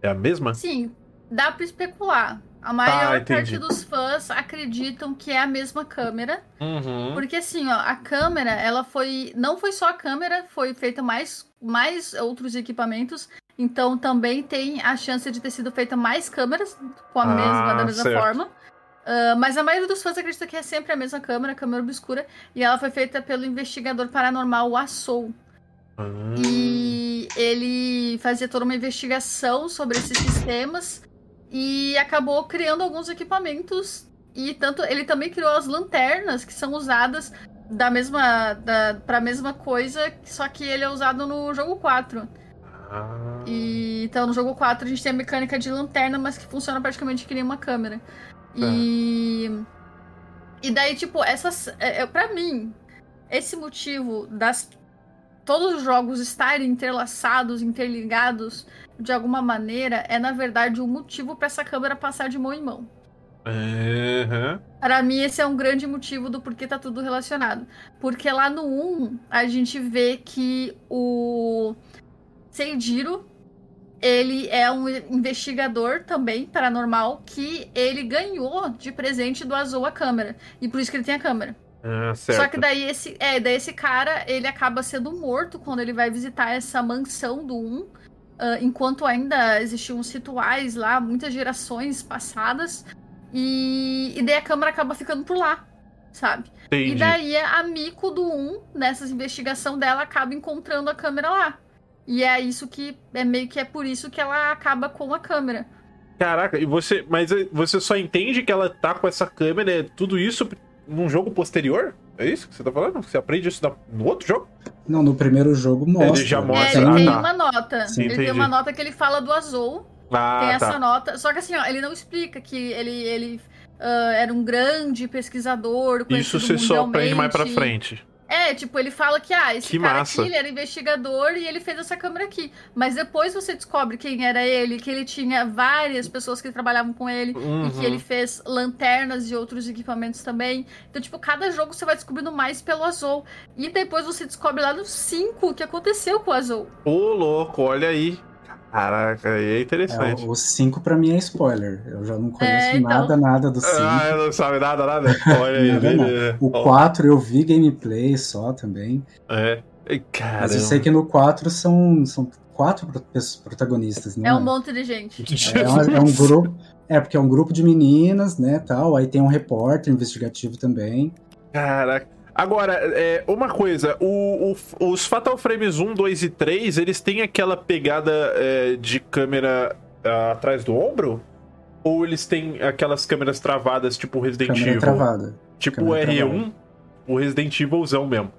É a mesma? Sim, dá pra especular. A maior ah, parte dos fãs acreditam que é a mesma câmera. Uhum. Porque assim, ó, a câmera, ela foi. Não foi só a câmera, foi feita mais, mais outros equipamentos. Então também tem a chance de ter sido feita mais câmeras com a ah, mesma, da mesma certo. forma. Uh, mas a maioria dos fãs acredita que é sempre a mesma câmera, a câmera obscura. E ela foi feita pelo investigador paranormal Assou. Ah. E ele fazia toda uma investigação sobre esses sistemas e acabou criando alguns equipamentos e tanto ele também criou as lanternas que são usadas da mesma da para mesma coisa, só que ele é usado no jogo 4. Ah. E então no jogo 4 a gente tem a mecânica de lanterna, mas que funciona praticamente que nem uma câmera. E e daí tipo essas é, é para mim esse motivo das todos os jogos estarem entrelaçados, interligados de alguma maneira, é na verdade o um motivo para essa câmera passar de mão em mão. Uhum. Para mim, esse é um grande motivo do porquê tá tudo relacionado. Porque lá no 1, a gente vê que o Seijiro, ele é um investigador também paranormal que ele ganhou de presente do Azul a câmera. E por isso que ele tem a câmera. Ah, Só que daí esse, é, daí esse cara, ele acaba sendo morto quando ele vai visitar essa mansão do 1. Uh, enquanto ainda existiam os rituais lá, muitas gerações passadas. E, e daí a câmera acaba ficando por lá, sabe? Entendi. E daí a Miko do 1, nessa investigação dela, acaba encontrando a câmera lá. E é isso que. É meio que é por isso que ela acaba com a câmera. Caraca, e você. Mas você só entende que ela tá com essa câmera, tudo isso num jogo posterior? É isso que você tá falando? Você aprende isso no outro jogo? Não, no primeiro jogo mostra. Ele já mostra. É, ele ah, tem tá. uma nota. Sim, ele entendi. tem uma nota que ele fala do Azul. Ah, tem essa tá. nota. Só que assim, ó, ele não explica que ele, ele uh, era um grande pesquisador. Isso você só aprende mais pra frente. É, tipo, ele fala que, ah, esse Que cara massa. aqui, ele era investigador e ele fez essa câmera aqui. Mas depois você descobre quem era ele, que ele tinha várias pessoas que trabalhavam com ele, e Uhum. que ele fez lanternas e outros equipamentos também. Então, tipo, cada jogo você vai descobrindo mais pelo Azul. E depois você descobre lá no 5 o que aconteceu com o Azul. Ô, louco, olha aí. Caraca, aí é É, interessante. o 5 pra mim é spoiler. Eu já não conheço É, então. nada, nada do 5. Ah, não sabe nada, nada. Olha aí. O Ó, 4 eu vi gameplay só também. É. Ai, Mas eu sei Caramba. que no 4 são, são quatro pro- protagonistas, não É um monte de gente. É, um, é um grupo. É, porque é um grupo de meninas, né, tal. Aí tem um repórter investigativo também. Caraca. Agora, é, uma coisa, o- o- os Fatal Frames 1, 2 e 3, eles têm aquela pegada é, de câmera ah, atrás do ombro? Ou eles têm aquelas câmeras travadas, tipo Resident Câmera Evil? travada. Tipo o câmera R1, o Resident Evilzão mesmo.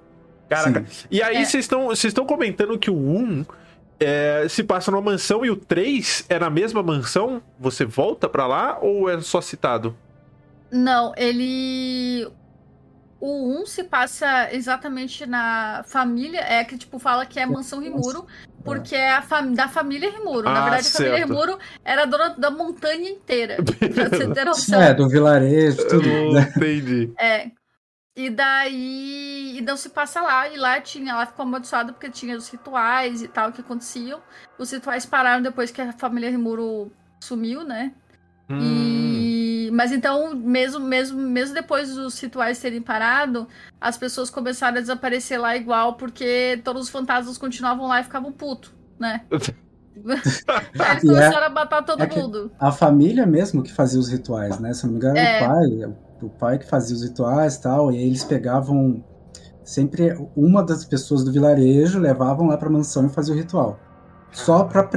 Caraca. Sim. E aí É. vocês estão vocês estão comentando que o 1 é, se passa numa mansão e o 3 é na mesma mansão? Você volta pra lá ou é só citado? Não, ele. O 1 se passa exatamente na família. É que, tipo, fala que é mansão Rimuro, porque é a fam... da família Rimuro. Ah, Na verdade, a família certo. Rimuro era dona da montanha inteira. Pra você ter noção. É, do vilarejo, tudo. Eu né? entendi. É. E daí. E não se passa lá. E lá tinha. Lá ficou amaldiçoada porque tinha os rituais e tal que aconteciam. Os rituais pararam depois que a família Rimuro sumiu, né? Hum. E... Mas então, mesmo, mesmo, mesmo depois dos rituais terem parado, as pessoas começaram a desaparecer lá igual, porque todos os fantasmas continuavam lá e ficavam putos, né? Aí eles é- começaram a matar todo é mundo. A família mesmo que fazia os rituais, né? Se não me engano, É. era o pai. O pai que fazia os rituais e tal. E aí eles pegavam. Sempre uma das pessoas do vilarejo levavam lá pra mansão e faziam o ritual. Só pra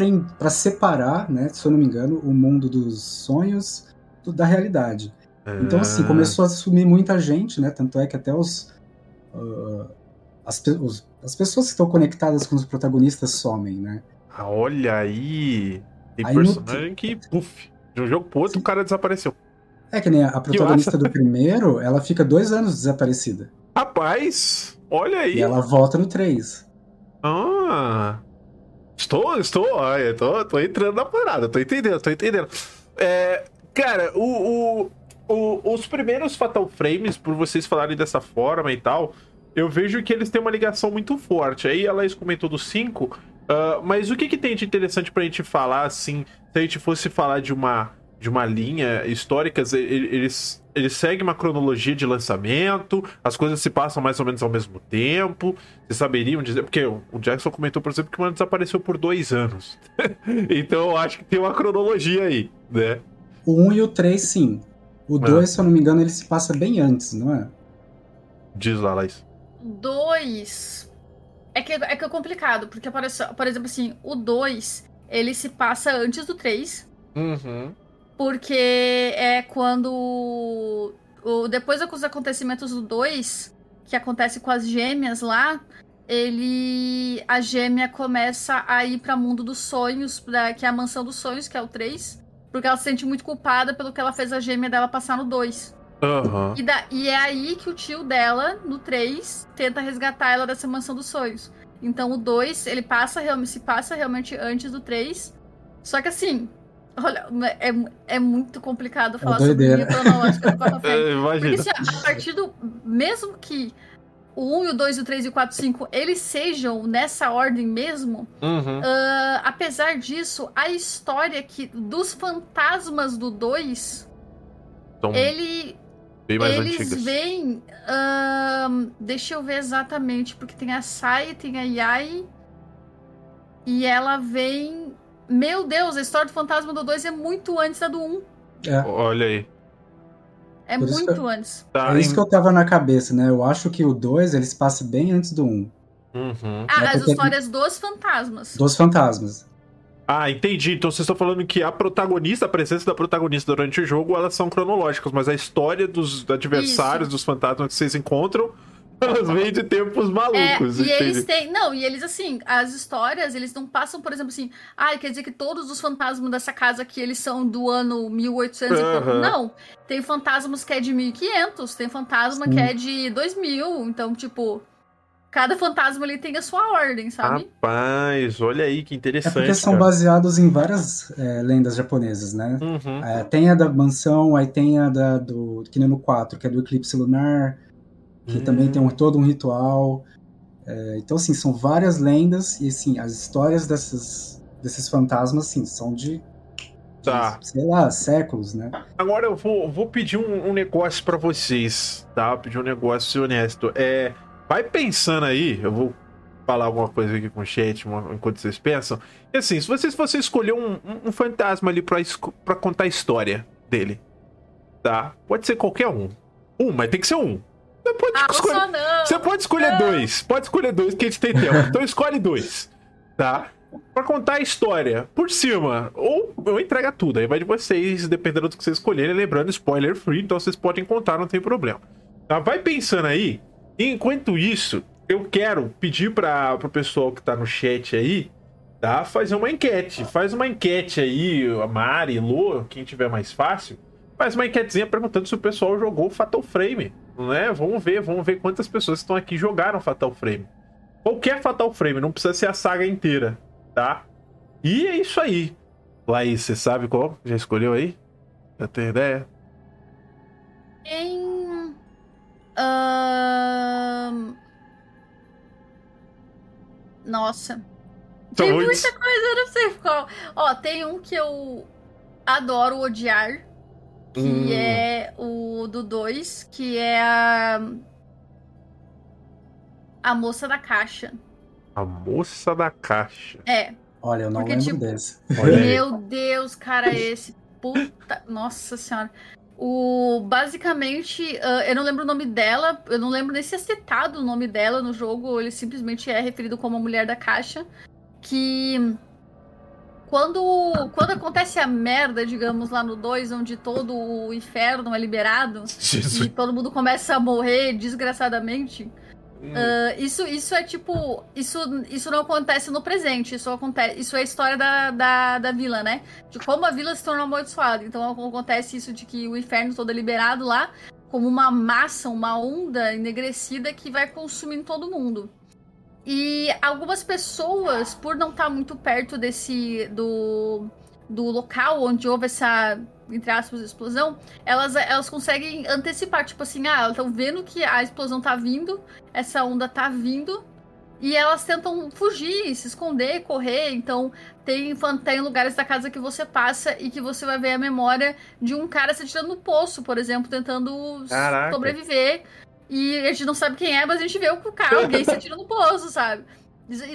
separar, né? Se eu não me engano, o mundo dos sonhos do- da realidade. Então, assim, Ah. começou a sumir muita gente, né? Tanto é que até os. ah, as, os- as pessoas que estão conectadas com os protagonistas somem, né? Ah, olha aí. Tem Aí no- personagem que, puf, de um jogo pro outro o cara desapareceu. É que nem a, a protagonista do primeiro, ela fica dois anos desaparecida. Rapaz, olha aí. E ela volta no 3. Ah. Estou, estou, olha, tô, tô entrando na parada, tô entendendo, tô entendendo. É, cara, o, o, o- os primeiros Fatal Frames, por vocês falarem dessa forma e tal, eu vejo que eles têm uma ligação muito forte. Aí a Laís comentou do 5, ah, mas o que, que tem de interessante pra gente falar, assim, se a gente fosse falar de uma, de uma linha histórica, eles, eles seguem uma cronologia de lançamento, as coisas se passam mais ou menos ao mesmo tempo, vocês saberiam dizer, porque o Jackson comentou, por exemplo, que o mano desapareceu por dois anos. então eu acho que tem uma cronologia aí, né? O 1 e o 3, sim. O 2, se eu não me engano, ele se passa bem antes, não é? Diz lá, Laís. Dois. É que é, que é complicado, porque, por ex- por exemplo, assim, o 2, ele se passa antes do 3. Uhum. Porque é quando. O, depois dos acontecimentos do 2, que acontece com as gêmeas lá, ele. A gêmea começa a ir para mundo dos sonhos, pra, que é a mansão dos sonhos, que é o 3. Porque ela se sente muito culpada pelo que ela fez a gêmea dela passar no 2. Aham. E, da- e é aí que o tio dela, no 3, tenta resgatar ela dessa mansão dos sonhos. Então o 2, ele passa realmente, se passa realmente antes do 3. Só que assim, olha, é, é muito complicado falar sobre doideira. linha cronológica do. É, Porque imagina. assim, a partir do. Mesmo que o 1 e o 2 e o 3 e o 4 e o 5 eles sejam nessa ordem mesmo, Uhum. ah, apesar disso, a história que dos fantasmas do 2, São ele bem mais eles antigas. vêm. ahn, deixa eu ver exatamente, porque tem a Sai, tem a Yai. E ela vem. Meu Deus, a história do fantasma do 2 é muito antes da do 1. Um. É, Olha aí. É Por isso muito antes. Tá é isso em- que eu tava na cabeça, né? Eu acho que o 2, ele se passa bem antes do 1. Um, Uhum. Ah, É as porque- histórias dos fantasmas. dos fantasmas. Ah, entendi. Então vocês estão falando que a protagonista, a presença da protagonista durante o jogo, elas são cronológicas, mas a história dos adversários, dos fantasmas que vocês encontram, elas vêm de tempos É, malucos. e entendi. eles têm. Não, e eles assim, as histórias, eles não passam, por exemplo, assim, ai, quer dizer que todos os fantasmas dessa casa aqui, eles são do ano 1800 e pouco. Não. Tem fantasmas que é de 1500, tem fantasma Sim. que é de 2000. Então, tipo, cada fantasma ali tem a sua ordem, sabe? Rapaz, olha aí que É interessante. porque são cara. baseados em várias é, lendas japonesas, né? Uhum. É, tem a da mansão, aí tem a da, do. Que nem no 4, que é do eclipse lunar, que Hum. também tem um, todo um ritual. É, então, assim, são várias lendas, e assim, as histórias dessas, desses fantasmas, assim, são de. Tá. sei lá, séculos, né? Agora eu vou, vou pedir um, um negócio pra vocês, tá? Vou pedir um negócio honesto. É, vai pensando aí, eu vou falar alguma coisa aqui com o chat uma- enquanto vocês pensam. E assim, se vocês fossem escolher um, um- um fantasma ali pra, pra contar a história dele, tá? Pode ser qualquer um. Um, mas tem que ser um. Você pode Ah, escolher. não. Você pode escolher Não. dois. Pode escolher dois, que a gente tem tempo. Então escolhe dois. Tá? Pra contar a história por cima. Ou, ou entrega tudo. Aí vai de vocês, dependendo do que vocês escolherem. Lembrando, spoiler free, então vocês podem contar, não tem problema. Tá? Vai pensando aí. Enquanto isso, eu quero pedir para pro pessoal que tá no chat aí, tá? Fazer uma enquete. Faz uma enquete aí, a Mari, Lô, quem tiver mais fácil. Faz uma enquetezinha perguntando se o pessoal jogou Fatal Frame. Né? Vamos ver, vamos ver quantas pessoas estão aqui jogaram Fatal Frame. Qualquer Fatal Frame, não precisa ser a saga inteira, tá? E é isso aí. Laís, você sabe qual? Já escolheu aí? Já tem ideia? Tem. ahn, Nossa. Tem muita coisa, eu não sei qual. Ó, tem um que eu adoro odiar, que Hum. é o do 2, que é a. A moça da caixa. A moça da caixa. É. Olha, eu não Porque, lembro tipo, desse. Meu Deus, cara, esse. Puta. Nossa senhora. O. Basicamente, ah, eu não lembro o nome dela. Eu não lembro nem se é citado o nome dela no jogo. Ou ele simplesmente é referido como a mulher da caixa. Que. Quando, quando acontece a merda, digamos, lá no 2, onde todo o inferno é liberado e Jesus. todo mundo começa a morrer desgraçadamente, Hum. Uh, isso, isso é tipo. Isso, isso não acontece no presente. Isso acontece. Isso é a história da, da, da vila, né? De como a vila se tornou amaldiçoada. Então acontece isso de que o inferno todo é liberado lá, como uma massa, uma onda enegrecida que vai consumindo todo mundo. E algumas pessoas, por não estar muito perto desse. do, do local onde houve essa, entre aspas, explosão, elas, elas conseguem antecipar. Tipo assim, ah, elas estão vendo que a explosão tá vindo, essa onda tá vindo. E elas tentam fugir, se esconder, correr. Então, tem, tem lugares da casa que você passa e que você vai ver a memória de um cara se atirando no poço, por exemplo, tentando Caraca. sobreviver. E a gente não sabe quem é, mas a gente vê o cara, alguém se atira no poço, sabe?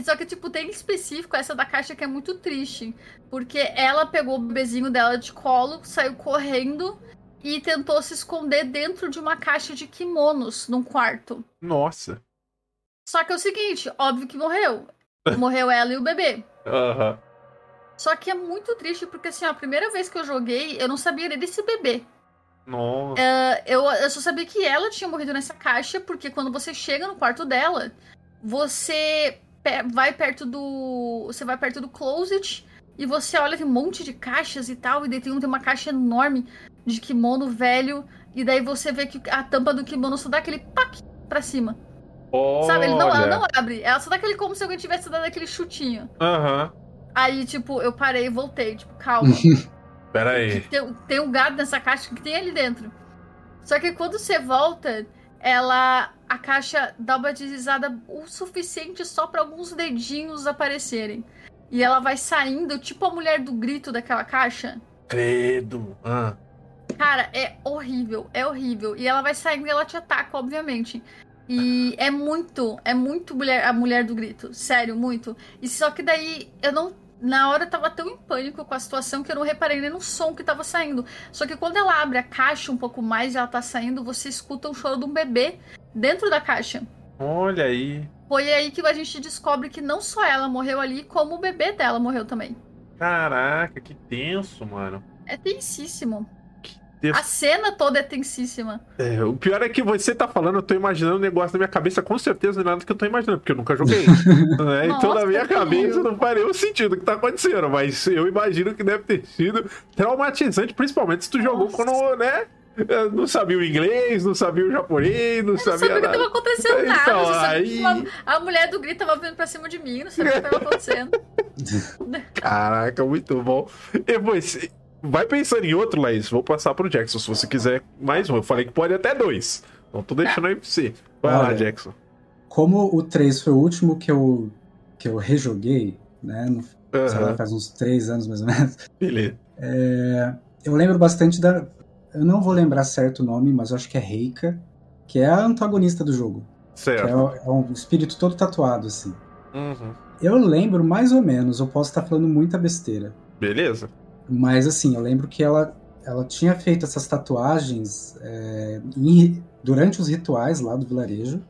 Só que, tipo, tem em específico essa da caixa que é muito triste. Porque ela pegou o bebezinho dela de colo, saiu correndo e tentou se esconder dentro de uma caixa de kimonos num quarto. Nossa. Só que é o seguinte, óbvio que morreu. Morreu ela e o bebê. Aham. Só que é muito triste porque, assim, ó, a primeira vez que eu joguei, eu não sabia nem desse bebê. Nossa. Ah, eu, eu só sabia que ela tinha morrido nessa caixa, porque quando você chega no quarto dela, você pe- vai perto do. Você vai perto do closet e você olha, tem um monte de caixas e tal, e daí tem, um- tem uma caixa enorme de kimono velho, e daí você vê que a tampa do kimono só dá aquele pac pra cima. Sabe? Ele não, ela Olha. não abre. Ela só dá aquele como se alguém tivesse dado aquele chutinho. Aham. Aí, tipo, eu parei e voltei, tipo, calma. Pera aí. tem, tem um gato nessa caixa que tem ali dentro. Só que quando você volta, ela. A caixa dá uma deslizada o suficiente só pra alguns dedinhos aparecerem. E ela vai saindo, tipo a mulher do grito daquela caixa. Credo. Ah. Cara, é horrível, é horrível. E ela vai saindo e ela te ataca, obviamente. E é muito, é muito mulher, a mulher do grito. Sério, muito. E só que daí eu não. Na hora eu tava tão em pânico com a situação que eu não reparei nem no som que tava saindo. Só que quando ela abre a caixa um pouco mais e ela tá saindo, você escuta o choro de um bebê dentro da caixa. Olha aí. Foi aí que a gente descobre que não só ela morreu ali, como o bebê dela morreu também. Caraca, que tenso, mano. É tensíssimo. Tenso. A cena toda é tensíssima. É, o pior é que você tá falando, eu tô imaginando um negócio na minha cabeça, com certeza não é nada que eu tô imaginando, porque eu nunca joguei. né? Então na Nossa, minha cabeça não faz nenhum sentido o que tá acontecendo, mas eu imagino que deve ter sido traumatizante, principalmente se tu jogou Nossa. quando, né? não sabia o inglês, não sabia o japonês, não sabia. Não sabia o que tava acontecendo nada. Então, aí... A mulher do grito tava vindo pra cima de mim, não sabia o que tava acontecendo. Caraca, muito bom. E você, vai pensando em outro, Laís. Vou passar pro Jackson se você quiser mais um. Eu falei que pode até dois. Então tô deixando aí pra você. Vai Olha, lá, Jackson. Como o 3 foi o último que eu, que eu rejoguei, né? No, uhum. lá, faz uns três anos mais ou menos. Beleza. É, eu lembro bastante da. Eu não vou lembrar certo o nome, mas eu acho que é Reika, que é a antagonista do jogo. Certo. É, é, um espírito todo tatuado, assim. Uhum. Eu lembro mais ou menos, eu posso estar falando muita besteira. Beleza. Mas assim, eu lembro que ela, ela tinha feito essas tatuagens é, em, durante os rituais lá do vilarejo.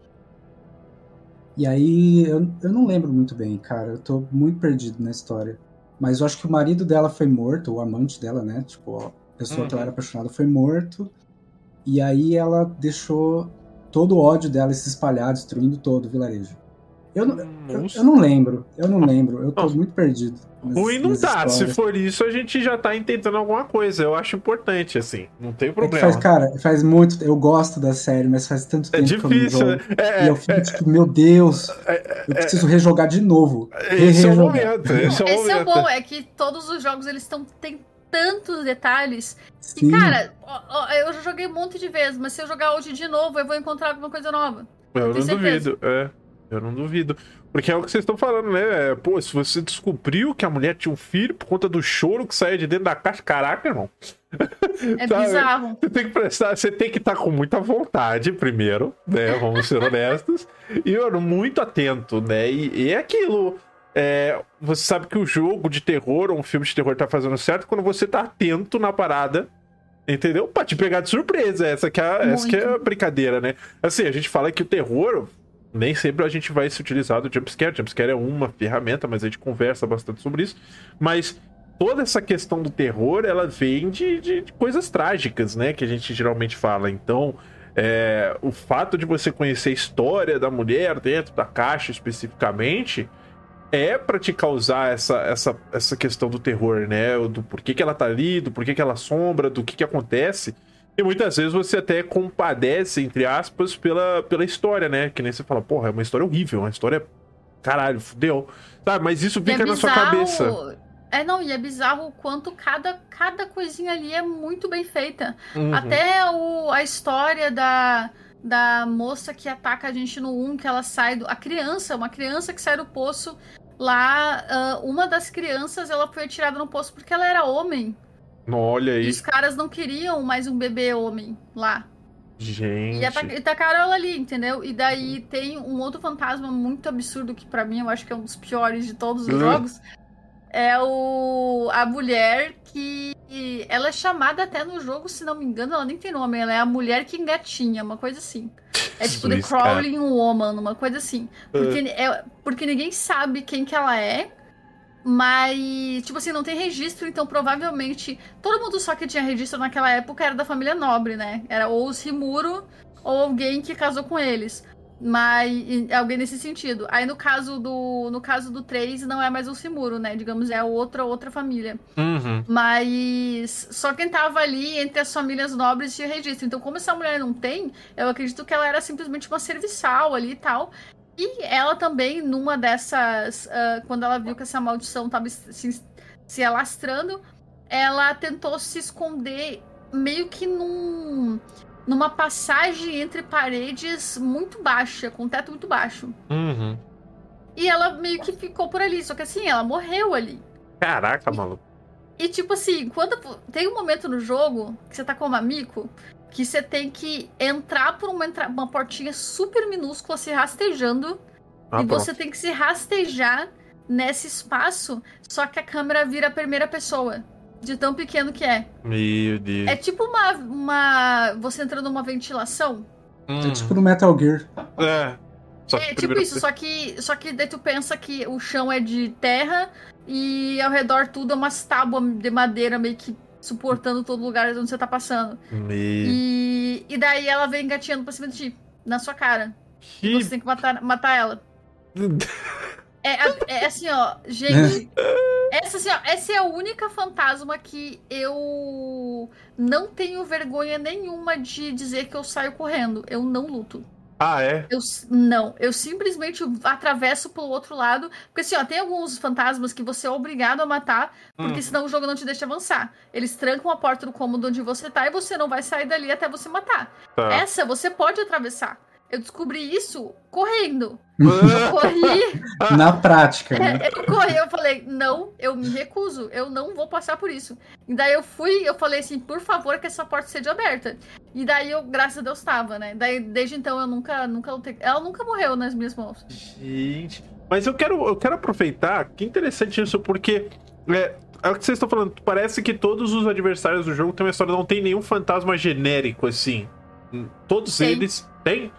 E aí eu, eu não lembro muito bem, cara. Eu tô muito perdido na história. Mas eu acho que o marido dela foi morto, o amante dela, né? Tipo, a pessoa uhum. que ela era apaixonada foi morto. E aí ela deixou todo o ódio dela se espalhar, destruindo todo o vilarejo. Eu, não, eu, eu, não lembro, eu não lembro, eu tô muito perdido. Ruim não tá, histórias. se for isso, a gente já tá intentando alguma coisa. Eu acho importante, assim, não tem problema. É faz, cara, faz muito. Eu gosto da série, mas faz tanto é tempo é difícil, que eu não jogo. É, e eu fico é, tipo, meu Deus, é, eu preciso rejogar de novo. Esse é o momento. Esse, é, o, esse é o bom, é que todos os jogos eles estão tem tantos detalhes. Sim. E, cara, eu já joguei um monte de vezes, mas se eu jogar hoje de novo, eu vou encontrar alguma coisa nova. Eu não duvido, é. Eu não duvido. Porque é o que vocês estão falando, né? É, pô, se você descobriu que a mulher tinha um filho por conta do choro que saía de dentro da caixa, caraca, irmão. É bizarro. Você tem que prestar, você tem que estar tá com muita vontade, primeiro, né? Vamos ser honestos. e, mano, muito atento, né? E, e é aquilo. É, você sabe que o jogo de terror ou um filme de terror tá fazendo certo quando você tá atento na parada Entendeu? Pra te pegar de surpresa. Essa que, é, essa que é a brincadeira, né? Assim, a gente fala que o terror nem sempre a gente vai se utilizar do jumpscare. Jumpscare é uma ferramenta, mas a gente conversa bastante sobre isso. Mas toda essa questão do terror, ela vem de, de, de coisas trágicas, né? Que a gente geralmente fala. Então, é, o fato de você conhecer a história da mulher dentro da caixa especificamente é para te causar essa, essa, essa questão do terror, né? Do porquê que ela tá ali, do porquê que ela assombra, do que que acontece. E muitas vezes você até compadece, entre aspas, pela, pela história, né? Que nem você fala, porra, é uma história horrível, uma história. Caralho, fudeu. Sabe, mas isso fica é na sua cabeça. É, não, e é bizarro o quanto cada, cada coisinha ali é muito bem feita. Uhum. Até o, a história da, da moça que ataca a gente no 1, que ela sai do. A criança, uma criança que sai do poço lá. Uh, uma das crianças ela foi atirada no poço porque ela era homem. Olha aí. E os caras não queriam mais um bebê homem lá. Gente. E tacaram ela ali, entendeu? E daí tem um outro fantasma muito absurdo que para mim eu acho que é um dos piores de todos os uhum. jogos. É o a mulher que ela é chamada até no jogo, se não me engano, ela nem tem nome, ela é a mulher que engatinha, uma coisa assim. É tipo The Crawling Woman, uma coisa assim. Porque, uh. é, porque ninguém sabe quem que ela é. Mas, tipo assim, não tem registro, então provavelmente todo mundo só que tinha registro naquela época era da família nobre, né? Era ou os Rimuro ou alguém que casou com eles. Mas alguém nesse sentido. Aí no caso do no caso do 3 não é mais o Simuro, né? Digamos, é outra outra família. Uhum. Mas só quem tava ali entre as famílias nobres tinha registro. Então, como essa mulher não tem, eu acredito que ela era simplesmente uma serviçal ali e tal. E ela também, numa dessas. Uh, quando ela viu que essa maldição estava se, se alastrando, ela tentou se esconder meio que num, numa passagem entre paredes muito baixa, com teto muito baixo. Uhum. E ela meio que ficou por ali, só que assim, ela morreu ali. Caraca, maluco. E tipo assim, quando tem um momento no jogo que você tá com o amigo que você tem que entrar por uma, entra... uma portinha super minúscula se rastejando. Ah, e pronto. você tem que se rastejar nesse espaço, só que a câmera vira a primeira pessoa. De tão pequeno que é. Meu Deus. É tipo uma. uma você entrando numa ventilação. Hum. É tipo no Metal Gear. É. é tipo isso, só que, só que daí tu pensa que o chão é de terra e ao redor tudo é umas tábuas de madeira meio que suportando todo lugar onde você tá passando. E, e daí ela vem engatinhando pra cima de ti, na sua cara. Que... E você tem que matar, matar ela. é, é, assim, ó, gente. Essa assim, ó, essa é a única fantasma que eu não tenho vergonha nenhuma de dizer que eu saio correndo. Eu não luto. Ah, é? Eu, não, eu simplesmente atravesso pro outro lado. Porque assim, ó, tem alguns fantasmas que você é obrigado a matar, porque hum. senão o jogo não te deixa avançar. Eles trancam a porta do cômodo onde você tá e você não vai sair dali até você matar. Tá. Essa você pode atravessar. Eu descobri isso correndo. Eu corri. Na prática, né? É, eu corri, eu falei, não, eu me recuso, eu não vou passar por isso. E daí eu fui, eu falei assim, por favor, que essa porta seja aberta. E daí eu, graças a Deus, tava, né? Daí, desde então eu nunca, nunca lutei. Ela nunca morreu nas minhas mãos. Gente. Mas eu quero, eu quero aproveitar, que interessante isso, porque é, é o que vocês estão falando. Parece que todos os adversários do jogo têm uma história, não tem nenhum fantasma genérico, assim. Todos Sim. eles têm.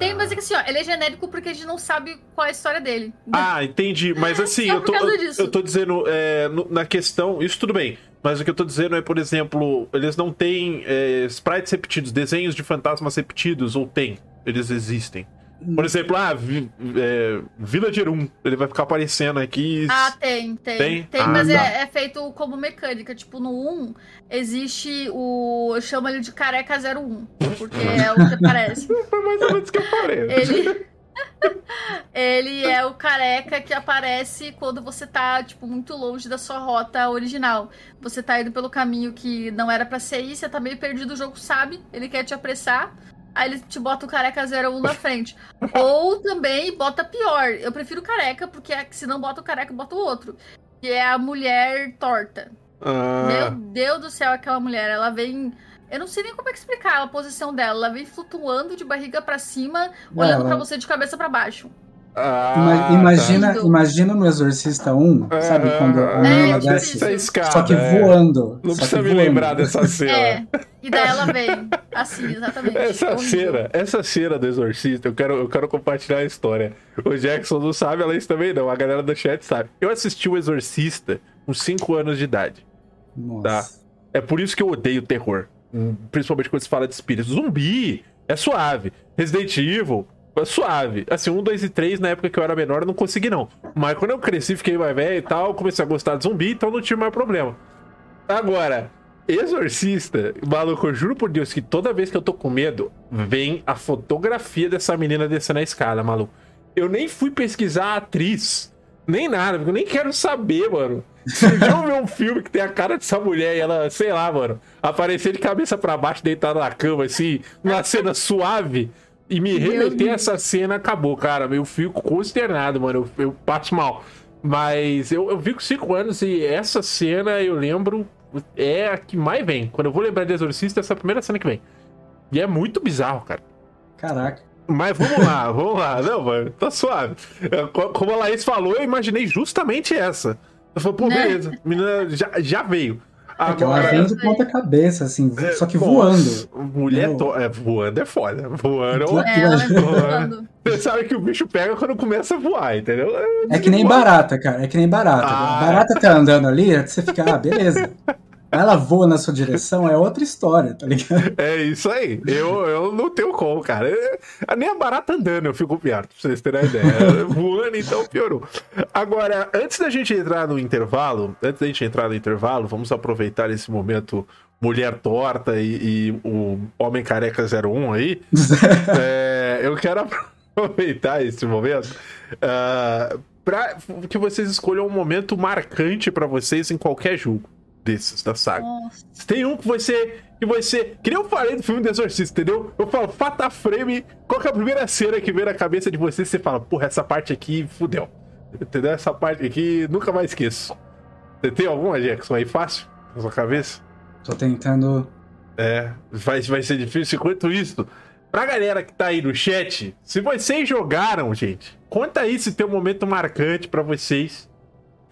Tem, mas é que assim, ó, ele é genérico porque a gente não sabe qual é a história dele. Ah, entendi. Mas assim, eu tô, eu, tô dizendo, é, na questão, isso tudo bem. Mas o que eu tô dizendo é, por exemplo, eles não têm é, sprites repetidos, desenhos de fantasmas repetidos, ou tem? Eles existem. Por exemplo, ah, vi, é, Villager 1, ele vai ficar aparecendo aqui. Ah, tem, tem. Tem, tem ah, mas é, é, feito como mecânica. Tipo, no 1 existe o. Eu chamo ele de careca 01, porque é o que aparece. Foi mais ou menos o que eu falei. Ele. ele é o careca que aparece quando você tá, tipo, muito longe da sua rota original. Você tá indo pelo caminho que não era para ser ir, você tá meio perdido, o jogo sabe, ele quer te apressar. Aí ele te bota o careca 01 na frente. Ou também bota pior. Eu prefiro careca, porque se não bota o careca, bota o outro. Que é a mulher torta. Ah. Meu Deus do céu, aquela mulher. Ela vem. Eu não sei nem como é que explicar a posição dela. Ela vem flutuando de barriga para cima, olhando para você de cabeça para baixo. Ah, imagina, tá. imagina no Exorcista 1, é, sabe? Quando a menina é, desce. É escada, só que é. voando. Não precisa me voando. lembrar dessa cena. É, e daí ela vem. Assim, exatamente. Essa cena, essa cena do Exorcista, eu quero, eu quero compartilhar a história. O Jackson não sabe, ela isso também não. A galera do chat sabe. Eu assisti o Exorcista com 5 anos de idade. Nossa. Tá? É por isso que eu odeio terror. Principalmente quando se fala de espírito. Zumbi é suave. Resident Evil suave. Assim, um, dois e três, na época que eu era menor, eu não consegui, não. Mas quando eu cresci, fiquei mais velho e tal, comecei a gostar de zumbi, então não tive mais problema. Agora, Exorcista, maluco, eu juro por Deus que toda vez que eu tô com medo, vem a fotografia dessa menina descendo a escada, maluco. Eu nem fui pesquisar a atriz, nem nada, porque eu nem quero saber, mano. Se eu ver um filme que tem a cara dessa mulher e ela, sei lá, mano, aparecer de cabeça para baixo, deitada na cama, assim, numa cena suave, e me remeter a essa cena acabou, cara. Eu fico consternado, mano. Eu, eu passo mal. Mas eu, eu vi com 5 anos e essa cena eu lembro é a que mais vem. Quando eu vou lembrar de Exorcista, essa é a primeira cena que vem. E é muito bizarro, cara. Caraca. Mas vamos lá, vamos lá. Não, mano, tá suave. Como a Laís falou, eu imaginei justamente essa. Eu falei, pô, né? beleza, menina já, já veio. Agora, ela vem de ponta cabeça, assim, é, só que voando. Mulher to... é, voando é foda. Voando é, é voando. Você sabe que o bicho pega quando começa a voar, entendeu? É, é que nem barata, cara. É que nem barata. Ah. Barata tá andando ali, você fica, ah, beleza. ela voa na sua direção, é outra história, tá ligado? É isso aí. Eu, eu não tenho como, cara. Eu, nem a barata andando eu fico pior, pra vocês terem a ideia. Voando, então piorou. Agora, antes da gente entrar no intervalo, antes da gente entrar no intervalo, vamos aproveitar esse momento mulher torta e, e o homem careca 01 aí. é, eu quero aproveitar esse momento uh, para que vocês escolham um momento marcante para vocês em qualquer jogo desses da saga. Nossa. Tem um que você. Que você. Que nem eu falei do filme do Exorcista, entendeu? Eu falo, fata frame. Qual que é a primeira cena que vem na cabeça de você? Você fala, porra, essa parte aqui fudeu. Entendeu? Essa parte aqui nunca mais esqueço. Você tem alguma, Jackson, aí fácil? Na sua cabeça? Tô tentando. É, vai, vai ser difícil. Enquanto isso, pra galera que tá aí no chat, se vocês jogaram, gente, conta aí se tem um momento marcante para vocês.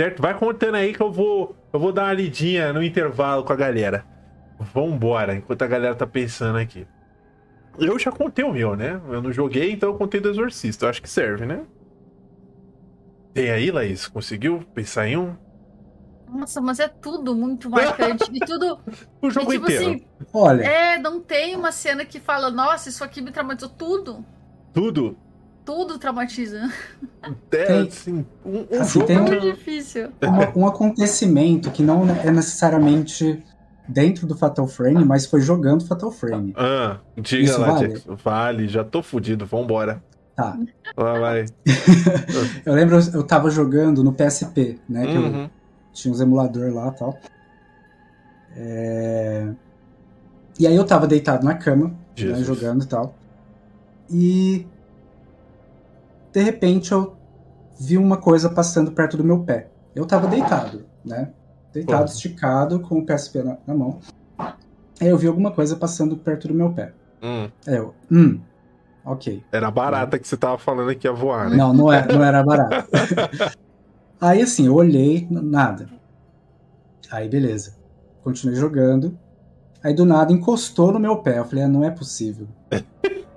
Certo? Vai contando aí que eu vou eu vou dar uma lidinha no intervalo com a galera. Vambora, enquanto a galera tá pensando aqui. Eu já contei o meu, né? Eu não joguei, então eu contei do Exorcista. Eu acho que serve, né? Tem aí, Laís? Conseguiu pensar em um? Nossa, mas é tudo muito marcante. e tudo. o jogo e, tipo, inteiro. Assim, Olha. É, não tem uma cena que fala, nossa, isso aqui me traumatizou. Tudo. Tudo? Tudo traumatiza. É, assim, um, um assim, jogo um- Muito difícil. Uma- um acontecimento que não é necessariamente dentro do Fatal Frame, mas foi jogando Fatal Frame. Ah, diga Isso lá, vale? Jackson. Vale, já tô fudido, vambora. Tá. Vai, vai. Eu lembro, eu tava jogando no PSP, né? Que eu Uhum. tinha uns emulador lá e tal. É, E aí eu tava deitado na cama, né, jogando e tal. E de repente eu vi uma coisa passando perto do meu pé. Eu tava deitado, né? Deitado, Pô. esticado, com o PSP na, na mão. Aí eu vi alguma coisa passando perto do meu pé. Hum, Aí eu, hum, ok. era barata que você tava falando que ia voar, né? Não, não era, não era barato. Aí assim, eu olhei, nada. Aí beleza. Continuei jogando. Aí do nada encostou no meu pé. Eu falei, ah, não é possível.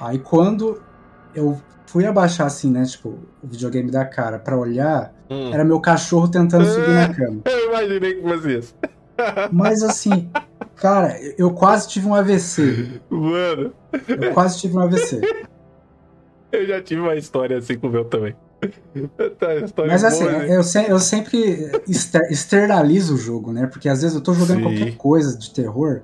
Aí quando eu fui abaixar assim, né, tipo, o videogame da cara pra olhar, Hum. era meu cachorro tentando subir na cama. Eu imaginei que fosse isso. Mas assim, cara, eu quase tive um AVC. Mano, Eu quase tive um AVC. eu já tive uma história assim com o meu também. Tá, Mas assim, boa, né? eu, se- eu sempre exter- externalizo o jogo, né? Porque às vezes eu tô jogando Sim. qualquer coisa de terror,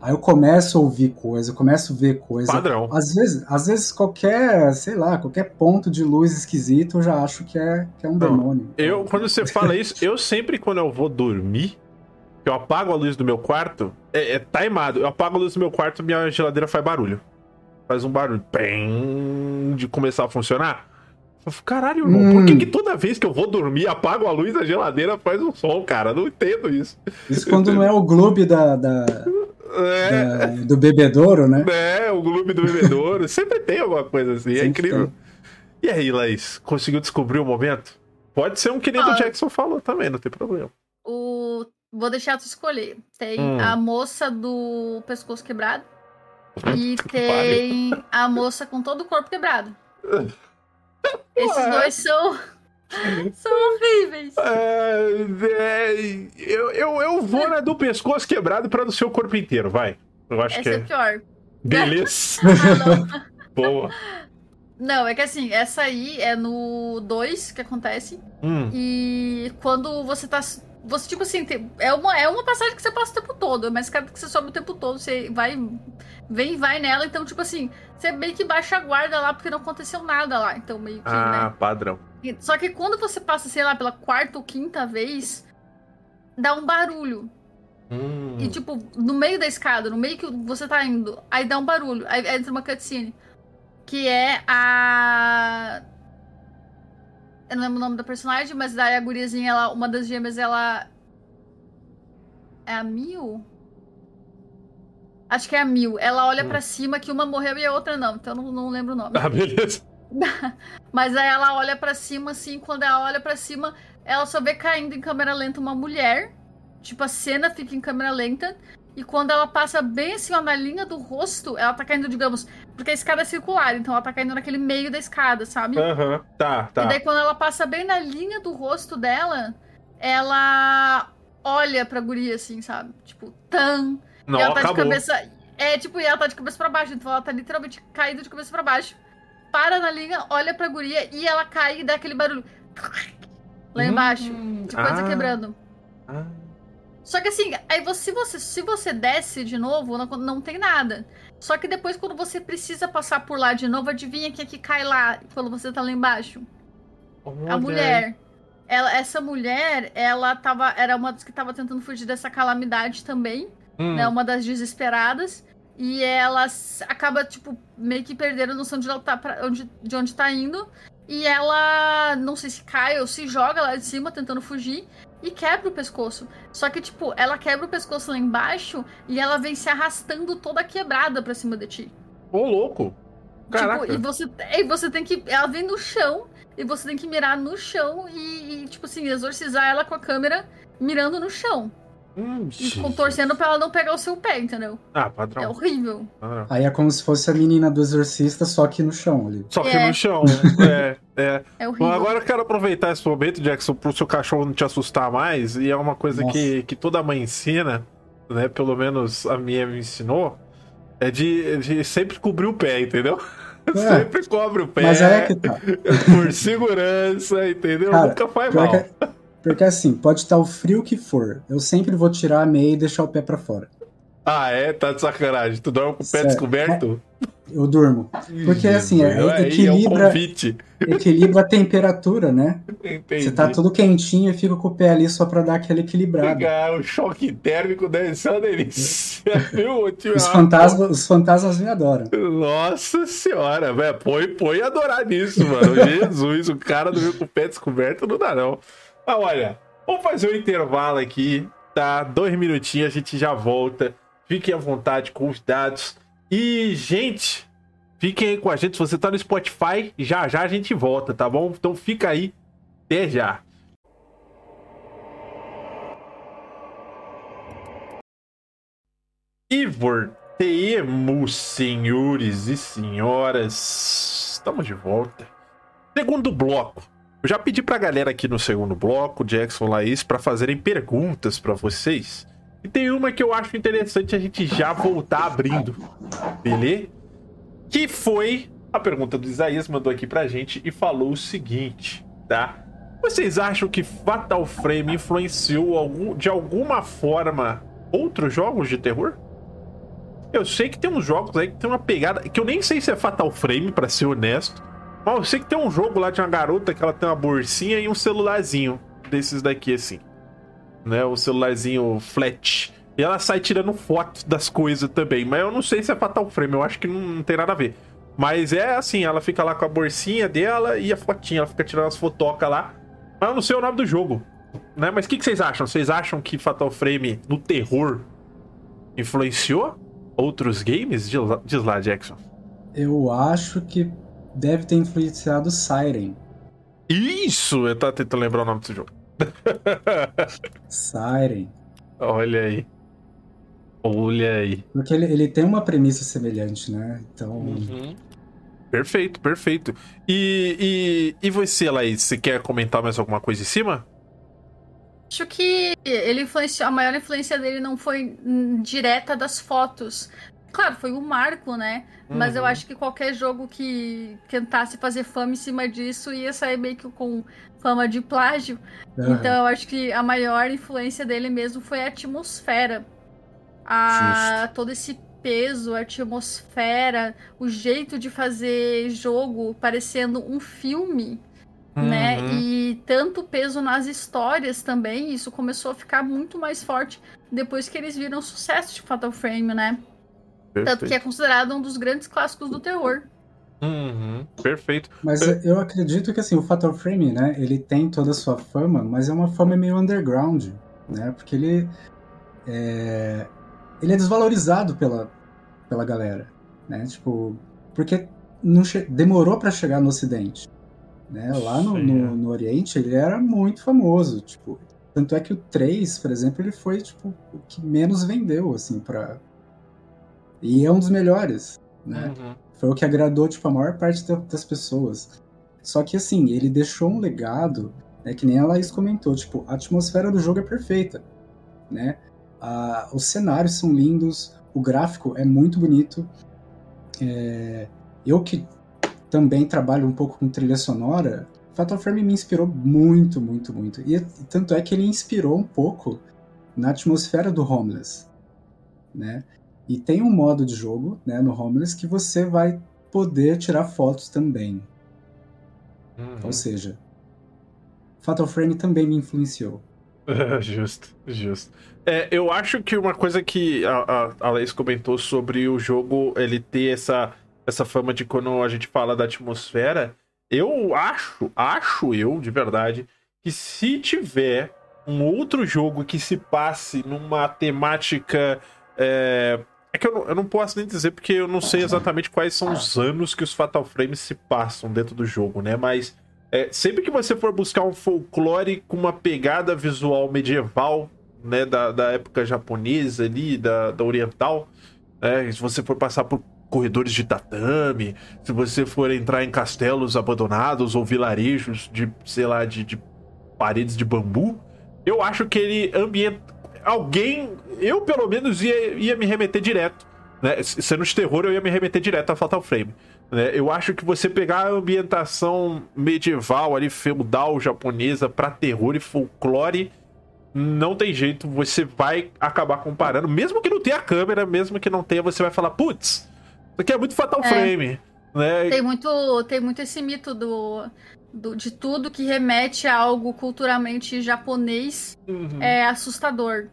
aí eu começo a ouvir coisa, eu começo a ver coisa. Padrão. Às vezes, às vezes qualquer, sei lá, qualquer ponto de luz esquisito eu já acho que é, que é um Não, demônio. Eu, quando você fala isso, eu sempre, quando eu vou dormir, eu apago a luz do meu quarto, é, é timado. Eu apago a luz do meu quarto minha geladeira faz barulho. Faz um barulho. Pem, de começar a funcionar. Eu falo, Caralho, irmão, por que, Hum. que toda vez que eu vou dormir, apago a luz da geladeira faz um som, cara? Não entendo isso. Isso quando não é o Gloob da, da- É, da- do bebedouro, né? é o Gloob do Bebedouro. sempre tem alguma coisa assim, é Sempre incrível. E aí, Laís, conseguiu descobrir o momento? Pode ser um que nem do Ah. Jackson falou também, não tem problema. O... Vou deixar tu escolher. Tem Hum. a moça do pescoço quebrado e Que tem a moça com todo o corpo quebrado. Esses dois são. São horríveis. É, é, eu, eu, eu vou na do pescoço quebrado pra do seu corpo inteiro, vai. Eu acho que Essa é é. pior. Beleza. Ah. Boa. Não, é que assim, essa aí é no 2 que acontece. Hum, E quando você tá. Você, tipo assim, tem- é, uma, é uma passagem que você passa o tempo todo, mas cada que você sobe o tempo todo, você vai. Vem e vai nela, então, tipo assim, você meio que baixa a guarda lá porque não aconteceu nada lá. Então, meio que, ah, padrão. Só que quando você passa, sei lá, pela quarta ou quinta vez, dá um barulho. Hum. E, tipo, no meio da escada, no meio que você tá indo, aí dá um barulho. Aí entra uma cutscene. Que é a. Eu não lembro o nome da personagem, mas daí a guriazinha, ela, uma das gêmeas, ela. É a Mil? Acho que é a Mil. Ela olha Hum. pra cima que uma morreu e a outra não, então eu não, não lembro o nome. Ah, beleza. Mas aí ela olha pra cima, assim, quando ela olha pra cima, ela só vê caindo em câmera lenta uma mulher. Tipo, a cena fica em câmera lenta. E quando ela passa bem assim, ó, na linha do rosto, ela tá caindo, digamos, porque a escada é circular, então ela tá caindo naquele meio da escada, sabe? Aham, tá, E tá. daí quando ela passa bem na linha do rosto dela, ela olha pra guria, assim, sabe? Tipo, tan. Não, e ela tá acabou. de cabeça. É, tipo, e ela tá de cabeça pra baixo. Então ela tá literalmente caída de cabeça pra baixo. Para na linha, olha pra guria e ela cai e dá aquele barulho. Lá embaixo. De coisa ah. quebrando. Ah, Só que assim, aí você, se você, se você desce de novo, não, não tem nada. Só que depois, quando você precisa passar por lá de novo, adivinha quem é que cai lá quando você tá lá embaixo? olha A mulher. Ela, essa mulher, ela tava. Era uma das que tava tentando fugir dessa calamidade também. Hum, né? Uma das desesperadas. E ela acaba, tipo, meio que perdendo a noção de, tá pra onde, de onde tá indo. E ela, não sei se cai ou se joga lá de cima tentando fugir. E quebra o pescoço. Só que, tipo, ela quebra o pescoço lá embaixo e ela vem se arrastando toda quebrada pra cima de ti. Ô, louco. Caraca. Tipo, e você, e você tem que. Ela vem no chão e você tem que mirar no chão e, e, tipo assim, exorcizar ela com a câmera mirando no chão. Hum, E Jesus. contorcendo pra ela não pegar o seu pé, entendeu? Ah, É padrão. horrível. padrão. Aí é como se fosse a menina do exorcista, só que no chão ali. Só que É. no chão. é, é. É horrível. Bom, agora eu quero aproveitar esse momento, Jackson, pro seu cachorro não te assustar mais. E é uma coisa Nossa. que, que toda mãe ensina, né? Pelo menos a minha me ensinou. É de, de sempre cobrir o pé, entendeu? É, sempre cobre o pé. Mas é que tá. Por segurança, entendeu? Cara, Nunca faz mal. Que, porque assim, pode estar o frio que for. Eu sempre vou tirar a meia e deixar o pé para fora. Ah, é? Tá de sacanagem. Tu dorme com o pé Sério? descoberto? Eu durmo. Porque assim, é, equilibra, é um equilibra a temperatura, né? Entendi. Você tá tudo quentinho e fica com o pé ali só pra dar aquela equilibrada. Pegar o choque térmico deve ser uma delícia. os, fantasmas, os fantasmas me adoram. Nossa senhora, velho. Põe, põe adorar nisso, mano. Jesus, o cara dormiu com o pé descoberto não dá, não. Mas olha, vamos fazer um intervalo aqui, tá? Dois minutinhos, a gente já volta. Fiquem à vontade, convidados. E, gente, fiquem aí com a gente. Se você tá no Spotify, já já a gente volta, tá bom? Então fica aí. Até já. E voltemos, senhores e senhoras. Estamos de volta. Segundo bloco. Já pedi pra galera aqui no segundo bloco, Jackson Laís, para fazerem perguntas para vocês. E tem uma que eu acho interessante a gente já voltar abrindo, beleza? Que foi a pergunta do Isaías, mandou aqui pra gente e falou o seguinte, tá? Vocês acham que Fatal Frame influenciou algum, de alguma forma outros jogos de terror? Eu sei que tem uns jogos aí que tem uma pegada que eu nem sei se é Fatal Frame, para ser honesto. Mas eu sei que tem um jogo lá de uma garota que ela tem uma bolsinha e um celularzinho desses daqui assim né? O celularzinho flat. E ela sai tirando fotos das coisas também. Mas eu não sei se é Fatal Frame, eu acho que não, não tem nada a ver. Mas é assim, ela fica lá com a bolsinha dela e a fotinha, ela fica tirando as fotocas lá. Mas eu não sei o nome do jogo. Né? Mas o que, que vocês acham? Vocês acham que Fatal Frame no terror influenciou outros games? Diz lá, Jackson. Eu acho que deve ter influenciado Siren. Isso! Eu tava tentando lembrar o nome desse jogo. Siren. Olha aí. Olha aí. Porque ele, ele tem uma premissa semelhante, né? Então. Uhum. Perfeito, perfeito. E, e, e você, Laís, você quer comentar mais alguma coisa em cima? Acho que ele influenciou, a maior influência dele não foi direta das fotos. Claro, foi um marco, né? Mas eu uhum. acho que qualquer jogo que tentasse fazer fama em cima disso ia sair meio que com fama de plágio. Uhum. Então eu acho que a maior influência dele mesmo foi a atmosfera. A, todo esse peso, a atmosfera, o jeito de fazer jogo parecendo um filme. Né? Uhum. Né? E tanto peso nas histórias também, isso começou a ficar muito mais forte depois que eles viram o sucesso de Fatal Frame, né? Perfeito. Tanto que é considerado um dos grandes clássicos do terror. Uhum, perfeito. Mas eu acredito que assim, o Fatal Frame, né, ele tem toda a sua fama, mas é uma fama meio underground, né? Porque ele é, ele é desvalorizado pela, pela galera, né? Tipo, porque não demorou para chegar no Ocidente, né? Lá no, no, é. no, Oriente ele era muito famoso, tipo, tanto é que o 3, por exemplo, ele foi tipo o que menos vendeu assim para e é um dos melhores, né? Uhum. Foi o que agradou, tipo, a maior parte das pessoas. Só que, assim, ele deixou um legado, né, que nem a Laís comentou, tipo, a atmosfera do jogo é perfeita, né? Ah, os cenários são lindos, o gráfico é muito bonito. É... Eu que também trabalho um pouco com trilha sonora, Fatal Frame me inspirou muito, muito, muito. E tanto é que ele inspirou um pouco na atmosfera do Homeless, né? E tem um modo de jogo, né, no Homeless, que você vai poder tirar fotos também. Uhum. Ou seja, Fatal Frame também me influenciou. justo, justo. É, eu acho que uma coisa que a, a, a comentou sobre o jogo ele ter essa, essa fama de quando a gente fala da atmosfera, eu acho, acho eu, de verdade, que se tiver um outro jogo que se passe numa temática é, que eu não, eu não, posso nem dizer porque eu não sei exatamente quais são os anos que os Fatal Frames se passam dentro do jogo, né? Mas é, sempre que você for buscar um folclore com uma pegada visual medieval, né? Da, da época japonesa ali, da, da oriental, né? Se você for passar por corredores de tatame, se você for entrar em castelos abandonados ou vilarejos de, sei lá, de, de paredes de bambu, eu acho que ele ambienta alguém, eu pelo menos ia, ia me remeter direto Né? Sendo de terror, eu ia me remeter direto a Fatal Frame. Né? Eu acho que você pegar a ambientação medieval, ali, feudal, japonesa, pra terror e folclore, não tem jeito, você vai acabar comparando. Mesmo que não tenha câmera, mesmo que não tenha, você vai falar, putz, isso aqui é muito Fatal é. Frame. Né? Tem, muito, tem muito esse mito do, do, de tudo que remete a algo culturalmente japonês uhum. é assustador.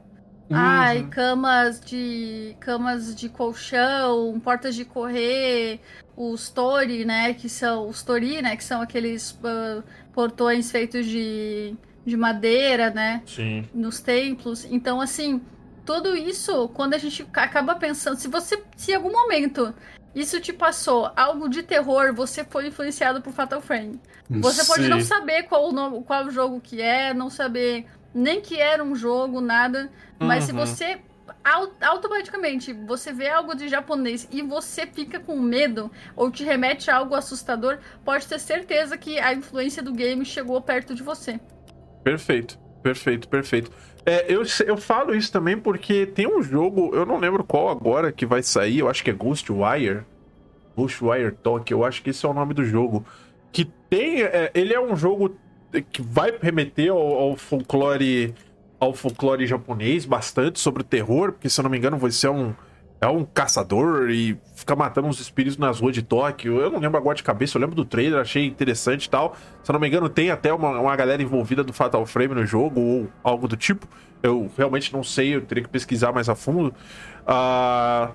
Uhum. Ai, camas de camas de colchão, portas de correr, os tori, né, que são os tori, né, que são aqueles uh, portões feitos de, de madeira, né, Sim. nos templos. Então, assim, tudo isso, quando a gente acaba pensando, se você, se em algum momento isso te passou algo de terror, você foi influenciado por Fatal Frame. Você Sim. pode não saber qual o nome, qual o jogo que é, não saber nem que era um jogo, nada. Mas uhum. se você automaticamente você vê algo de japonês e você fica com medo ou te remete a algo assustador, pode ter certeza que a influência do game chegou perto de você. Perfeito, perfeito, perfeito. É, eu, eu falo isso também porque tem um jogo, eu não lembro qual agora que vai sair, eu acho que é Ghostwire. Ghostwire Tokyo, eu acho que esse é o nome do jogo. Que tem. É, ele é um jogo que vai remeter ao, ao, folclore ao folclore japonês bastante sobre o terror, porque se eu não me engano você é um é um caçador e fica matando uns espíritos nas ruas de Tóquio. Eu não lembro agora de cabeça, eu lembro do trailer, achei interessante e tal. Se eu não me engano, tem até uma, uma galera envolvida do Fatal Frame no jogo ou algo do tipo. Eu realmente não sei, eu teria que pesquisar mais a fundo. Uh,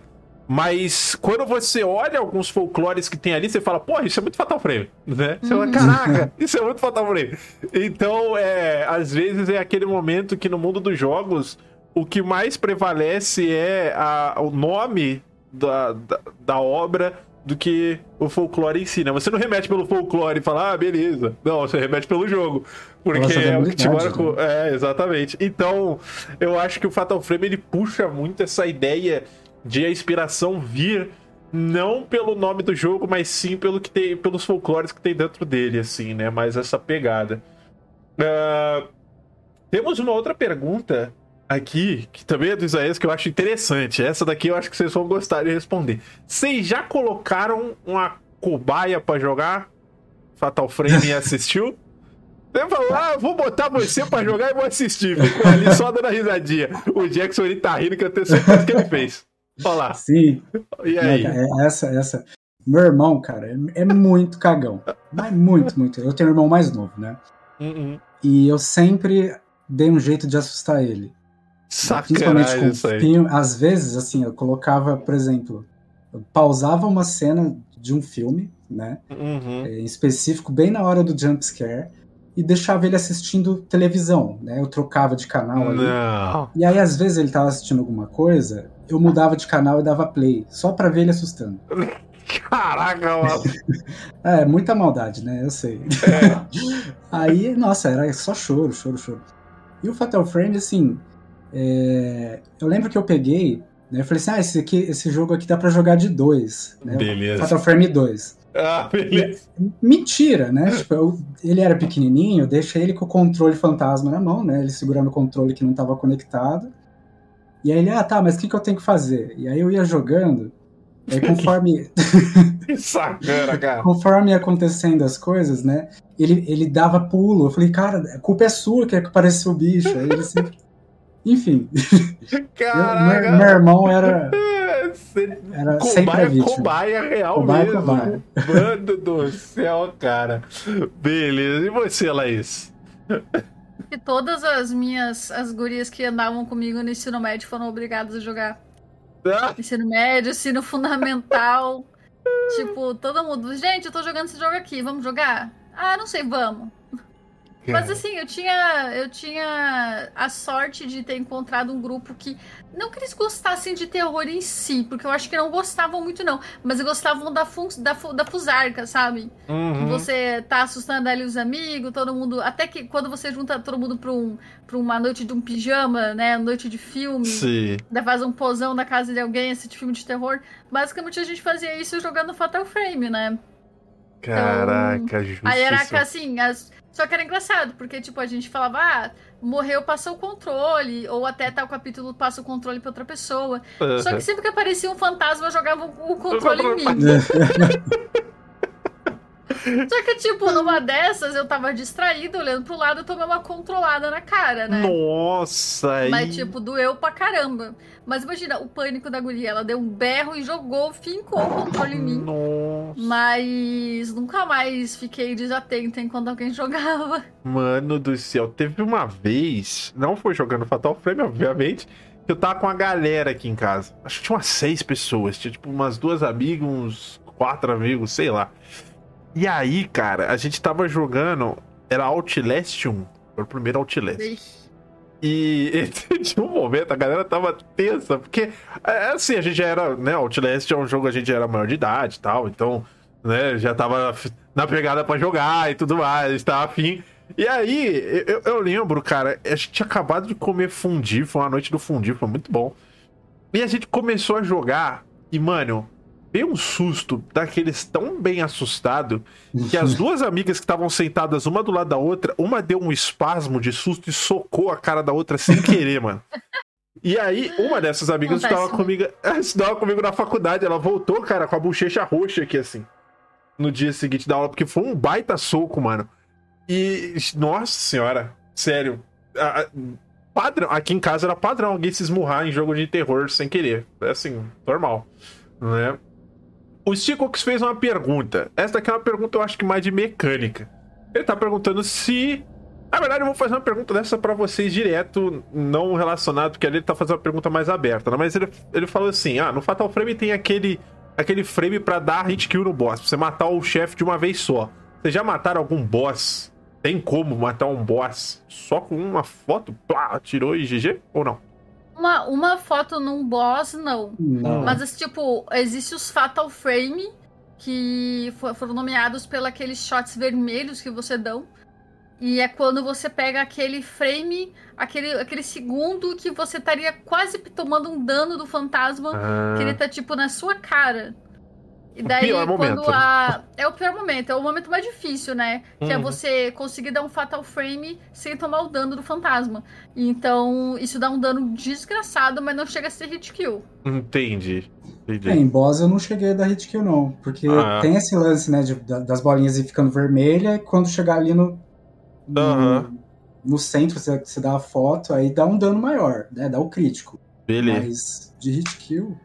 mas quando você olha alguns folclores que tem ali, você fala, porra, isso é muito Fatal Frame, né? Você fala, uhum. caraca, isso é muito Fatal Frame. Então, é, às vezes é aquele momento que no mundo dos jogos, o que mais prevalece é a, o nome da, da, da obra do que o folclore em si, né? Você não remete pelo folclore e fala, ah, beleza. Não, você remete pelo jogo. Porque é o que te marcou. Né? É, exatamente. Então, eu acho que o Fatal Frame ele puxa muito essa ideia de a inspiração vir não pelo nome do jogo, mas sim pelo que tem, pelos folclores que tem dentro dele, assim, né? Mais essa pegada. Uh, temos uma outra pergunta aqui, que também é do Isaías, que eu acho interessante. Essa daqui eu acho que vocês vão gostar de responder. Vocês já colocaram uma cobaia para jogar Fatal Frame e assistiu? Você falou, ah, vou botar você pra jogar e vou assistir. Ficou ali só dando risadinha. O Jackson ele tá rindo, que eu tenho certeza que ele fez. Olá. Sim. E aí? É, essa, essa. Meu irmão, cara, é, é, muito cagão. Mas muito, muito. Eu tenho um irmão mais novo, né? Uhum. E eu sempre dei um jeito de assustar ele. Principalmente com. Às vezes, assim, eu colocava, por exemplo, eu pausava uma cena de um filme, né? Uhum. Em específico, bem na hora do jump scare e deixava ele assistindo televisão, né? Eu trocava de canal ali. Não. E aí, às vezes, ele tava assistindo alguma coisa, eu mudava de canal e dava play, só pra ver ele assustando. Caraca, mano. é, muita maldade, né? Eu sei. É. aí, nossa, era só choro, choro, choro. E o Fatal Frame, assim, é... eu lembro que eu peguei, né? Eu falei assim, ah, esse, aqui, esse jogo aqui dá pra jogar de dois. Né? Beleza. Fatal Frame 2. Ah, beleza. Mentira, né? Tipo, eu, ele era pequenininho, eu deixei ele com o controle fantasma na mão, né? Ele segurando o controle que não estava conectado. E aí ele, ah, tá, mas o que, que eu tenho que fazer? E aí eu ia jogando, e aí conforme. que sacana, cara. conforme ia acontecendo as coisas, né? Ele, ele dava pulo. Eu falei, cara, a culpa é sua que apareceu o bicho. Aí ele sempre. Enfim. Caraca. meu, meu irmão era era cobaia, cobaia real cobaia, mesmo. Cobaia. Mano do céu, cara. Beleza. E você, Laís? E todas as minhas as gurias que andavam comigo no ensino médio foram obrigadas a jogar. Ah. Ensino médio, ensino fundamental. tipo, todo mundo. Gente, eu tô jogando esse jogo aqui, vamos jogar? Ah, não sei, vamos. Mas assim, eu tinha, eu tinha a sorte de ter encontrado um grupo que. Não que eles gostassem de terror em si, porque eu acho que não gostavam muito, não. Mas gostavam da, fun, da, da fusarca, sabe? Uhum. Você tá assustando ali os amigos, todo mundo. Até que quando você junta todo mundo pra, um, pra uma noite de um pijama, né? Noite de filme. Sim. Da faz um posão na casa de alguém, assistir filme de terror. Basicamente a gente fazia isso jogando Fatal Frame, né? Caraca, então, Aí era assim, as só que era engraçado, porque, tipo, a gente falava, ah, morreu, passa o controle, ou até tal capítulo passa o controle pra outra pessoa. Só que sempre que aparecia um fantasma, eu jogava o controle em mim. Só que, tipo, numa dessas eu tava distraída, olhando pro lado, eu tomei uma controlada na cara, né? Nossa! Mas, tipo, doeu pra caramba. Mas imagina, o pânico da guria. Ela deu um berro e jogou, fincou o controle em mim. Nossa! Mas nunca mais fiquei desatenta enquanto alguém jogava. Mano do céu, teve uma vez, não foi jogando Fatal Frame, obviamente, que eu tava com a galera aqui em casa. Acho que tinha umas seis pessoas, tinha tipo umas duas amigas, uns quatro amigos, sei lá. E aí, cara, a gente tava jogando, era Outlast 1, foi o primeiro Outlast. Ixi. E tinha um momento, a galera tava tensa, porque, é, assim, a gente já era, né, Outlast é um jogo, a gente já era maior de idade e tal, então, né, já tava na pegada pra jogar e tudo mais, tava afim. E aí, eu, eu lembro, cara, a gente tinha acabado de comer fundi, foi uma noite do fundi, foi muito bom. E a gente começou a jogar, e, mano, veio um susto daqueles tão bem assustado que as duas amigas que estavam sentadas uma do lado da outra, uma deu um espasmo de susto e socou a cara da outra sem querer, mano. E aí, uma dessas amigas estudava comigo, estudava comigo na faculdade. Ela voltou, cara, com a bochecha roxa aqui, assim. No dia seguinte da aula, porque foi um baita soco, mano. E, nossa senhora, sério. a- a- padrão, aqui em casa era padrão alguém se esmurrar em jogo de terror sem querer. É assim, normal. Né? O Sticox fez uma pergunta. Essa aqui é uma pergunta, eu acho que mais de mecânica. Ele tá perguntando se. Na verdade, eu vou fazer uma pergunta dessa pra vocês direto, não relacionado, porque ali ele tá fazendo uma pergunta mais aberta, né? Mas ele, ele falou assim: ah, no Fatal Frame tem aquele, aquele frame pra dar hit kill no boss, pra você matar o chefe de uma vez só. Vocês já mataram algum boss? Tem como matar um boss só com uma foto? Plá, tirou e GG? Ou não? Uma, uma foto num boss, não. Não. Mas, esse, tipo, existe os Fatal Frame, que fo- foram nomeados pelos shots vermelhos que você dão. E é quando você pega aquele frame, aquele, aquele segundo que você estaria quase tomando um dano do fantasma, que ele Ah, tá, tipo, na sua cara. E O daí, pior quando momento, a. É o pior momento, é o momento mais difícil, né? Que é Uhum. você conseguir dar um Fatal Frame sem tomar o dano do fantasma. Então, isso dá um dano desgraçado, mas não chega a ser hit kill. entendi. Entendi. É, em boss eu não cheguei a dar hit kill, não. Porque Ah. tem esse lance, né, de- da- das bolinhas ir ficando vermelha, e quando chegar ali no. No, Aham. no centro, você, você dá a foto, aí dá um dano maior, né? Dá o crítico. Beleza. Mas de hit kill.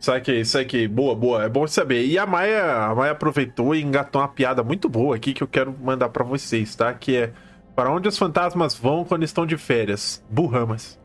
Saquei, saquei. Boa, boa. É bom saber. E a Maia, a Maia aproveitou e engatou uma piada muito boa aqui que eu quero mandar pra vocês, tá? Que é para onde os fantasmas vão quando estão de férias? Burramas.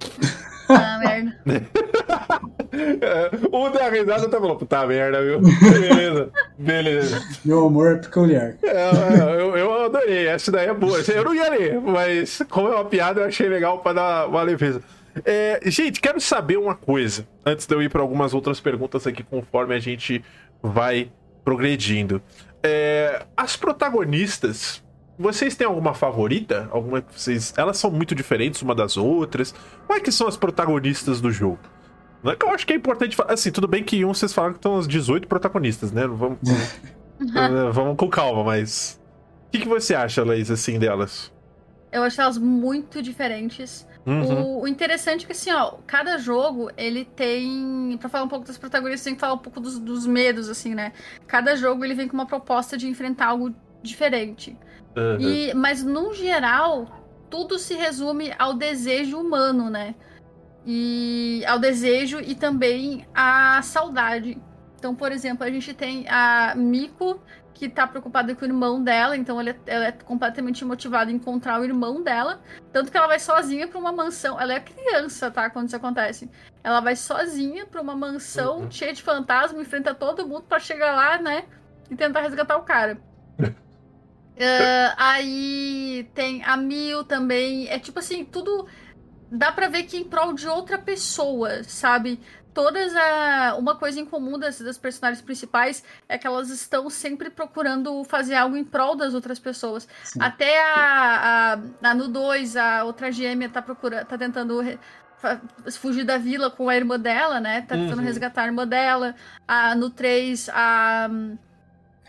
Ah, merda. É, o da risada tá falando, puta merda, viu? Beleza, beleza. Meu humor é peculiar. É, eu, eu adorei, essa daí é boa. Eu não ia ler, mas como é uma piada, eu achei legal pra dar uma leveza. É, gente, quero saber uma coisa, antes de eu ir pra algumas outras perguntas aqui, conforme a gente vai progredindo. É, as protagonistas, vocês têm alguma favorita? Alguma que vocês. Elas são muito diferentes uma das outras? Como é que são as protagonistas do jogo? Não é que eu acho que é importante falar. Assim, tudo bem que um vocês falaram que estão as 18 protagonistas, né? Não Vamos, Uh, vamos com calma, mas. O que, que você acha, Laís, assim, delas? Eu acho elas muito diferentes. Uhum. O, o interessante é que, assim, ó, cada jogo, ele tem... Pra falar um pouco das protagonistas, tem que falar um pouco dos, dos medos, assim, né? Cada jogo, ele vem com uma proposta de enfrentar algo diferente. Uhum. E, mas, no geral, tudo se resume ao desejo humano, né? E ao desejo e também à saudade. Então, por exemplo, a gente tem a Miko, que tá preocupada com o irmão dela, então ela é, ela é completamente motivada em encontrar o irmão dela. Tanto que ela vai sozinha pra uma mansão. Ela é criança, tá? Quando isso acontece. Ela vai sozinha pra uma mansão Uhum. cheia de fantasma, enfrenta todo mundo pra chegar lá, né? E tentar resgatar o cara. Ah, aí tem a Mil também. É tipo assim, tudo. Dá pra ver que é em prol de outra pessoa, sabe? Todas a. Uma coisa em comum das, das personagens principais é que elas estão sempre procurando fazer algo em prol das outras pessoas. Sim. Até a, a, a no 2, a outra gêmea tá procurando. tá tentando re- fugir da vila com a irmã dela, né? Tá tentando Uhum. resgatar a irmã dela. A, no 3, a.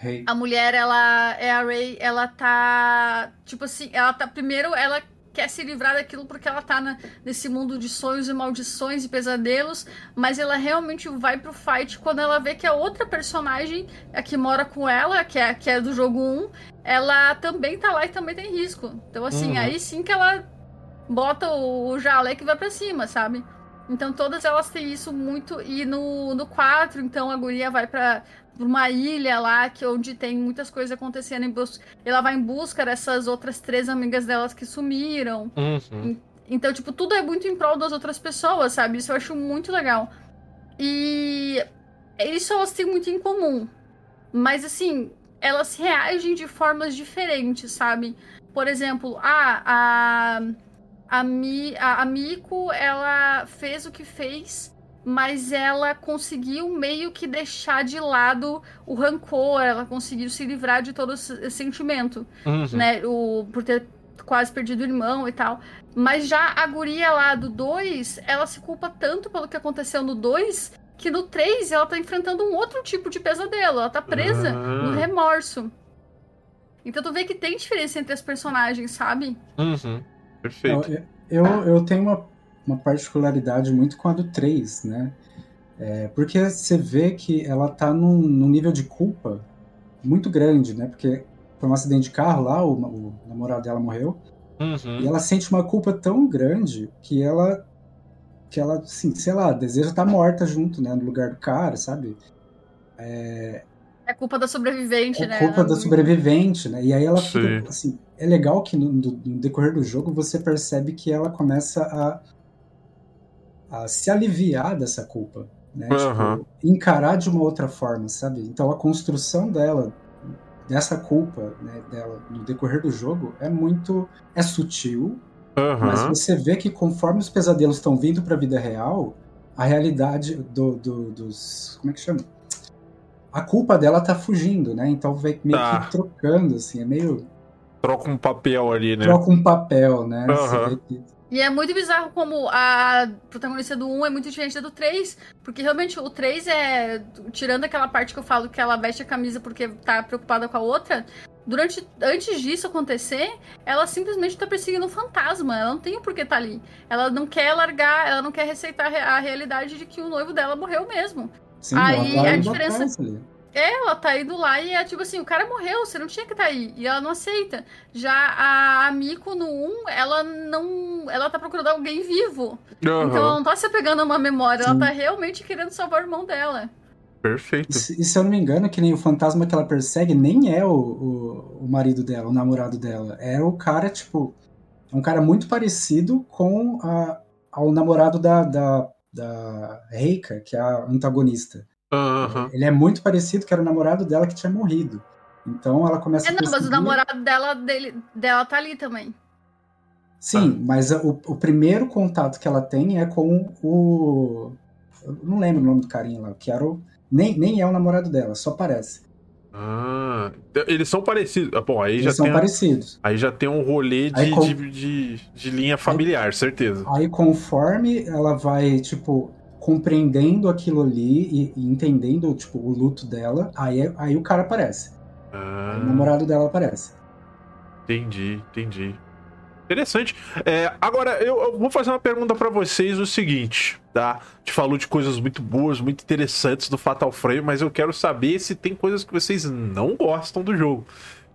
Hey. A mulher, ela é a Ray, ela tá. Tipo assim, ela tá. Primeiro, ela quer se livrar daquilo porque ela tá na, nesse mundo de sonhos e maldições e pesadelos, mas ela realmente vai pro fight quando ela vê que a outra personagem, a que mora com ela, que é, que é do jogo 1, ela também tá lá e também tem risco. Então, assim, uhum. aí sim que ela bota o, o jaleco e vai pra cima, sabe? Então todas elas têm isso muito. E no, no 4, então a guria vai pra, uma ilha lá, que onde tem muitas coisas acontecendo. Em. Ela vai em busca dessas outras três amigas delas que sumiram. Uhum. Então, tipo, tudo é muito em prol das outras pessoas, sabe? Isso eu acho muito legal. E isso elas têm muito em comum. Mas assim, elas reagem de formas diferentes, sabe? Por exemplo, ah, a a, Mi, a, a Miko, ela fez o que fez, mas ela conseguiu meio que deixar de lado o rancor, ela conseguiu se livrar de todo esse sentimento, uhum. né? O, por ter quase perdido o irmão e tal. Mas já a guria lá do 2, ela se culpa tanto pelo que aconteceu no 2, que no 3 ela tá enfrentando um outro tipo de pesadelo, ela tá presa uhum. no remorso. Então tu vê que tem diferença entre as personagens, sabe? Uhum. Perfeito. Eu, eu tenho uma, uma particularidade muito com a do 3, né? É, porque você vê que ela tá num, num, nível de culpa muito grande, né? Porque foi um acidente de carro lá, o, o namorado dela morreu. Uhum. E ela sente uma culpa tão grande que ela, que ela, assim, sei lá, deseja estar tá morta junto, né? No lugar do cara, sabe? É, é culpa da sobrevivente, é né? culpa da sobrevivente, né? E aí ela fica, assim, é legal que no, no, decorrer do jogo você percebe que ela começa a, a se aliviar dessa culpa, né? Uhum. Tipo, encarar de uma outra forma, sabe? Então a construção dela, dessa culpa, né, dela no decorrer do jogo é muito, é sutil, uhum. mas você vê que conforme os pesadelos estão vindo para a vida real, a realidade do, do, dos, como é que chama? a culpa dela tá fugindo, né? Então vai meio tá. que trocando, assim, é meio. Troca um papel ali, né? Troca um papel, né? Uhum. Que... E é muito bizarro como a protagonista do 1 é muito diferente da do 3, porque realmente o 3 é. Tirando aquela parte que eu falo que ela veste a camisa porque tá preocupada com a outra, durante antes disso acontecer, ela simplesmente tá perseguindo um fantasma. Ela não tem o porquê tá ali. Ela não quer largar, ela não quer receitar a realidade de que o noivo dela morreu mesmo. Sim, aí a diferença. É, ela tá indo lá e é tipo assim, o cara morreu, você não tinha que estar tá aí. E ela não aceita. Já a, a Miko no 1, ela não. Ela tá procurando alguém vivo. Uhum. Então ela não tá se apegando a uma memória, Sim. ela tá realmente querendo salvar o irmão dela. Perfeito. E, se eu não me engano, que nem o fantasma que ela persegue nem é o, o, o marido dela, o namorado dela. É o cara, tipo. É um cara muito parecido com a, ao namorado da, da da Reika, que é a antagonista. Uhum. Ele é muito parecido que era o namorado dela que tinha morrido. Então ela começa é, a. Não, mas o namorado dela, dele, dela tá ali também. Sim, ah. mas o, o, primeiro contato que ela tem é com o. Eu não lembro o nome do carinha lá, que era o. Nem, nem é o namorado dela, só parece. Ah, eles são parecidos. Ah, bom, aí eles já são tem, parecidos. Aí já tem um rolê de, com... de, de, de, linha familiar, aí, certeza. Aí conforme ela vai, tipo, compreendendo aquilo ali e, e entendendo, tipo, o luto dela, aí, aí o cara aparece. Ah. o namorado dela aparece. Entendi, entendi. Interessante. É, agora, eu, eu, vou fazer uma pergunta para vocês o seguinte, tá? Gente falou de coisas muito boas, muito interessantes do Fatal Frame, mas eu quero saber se tem coisas que vocês não gostam do jogo.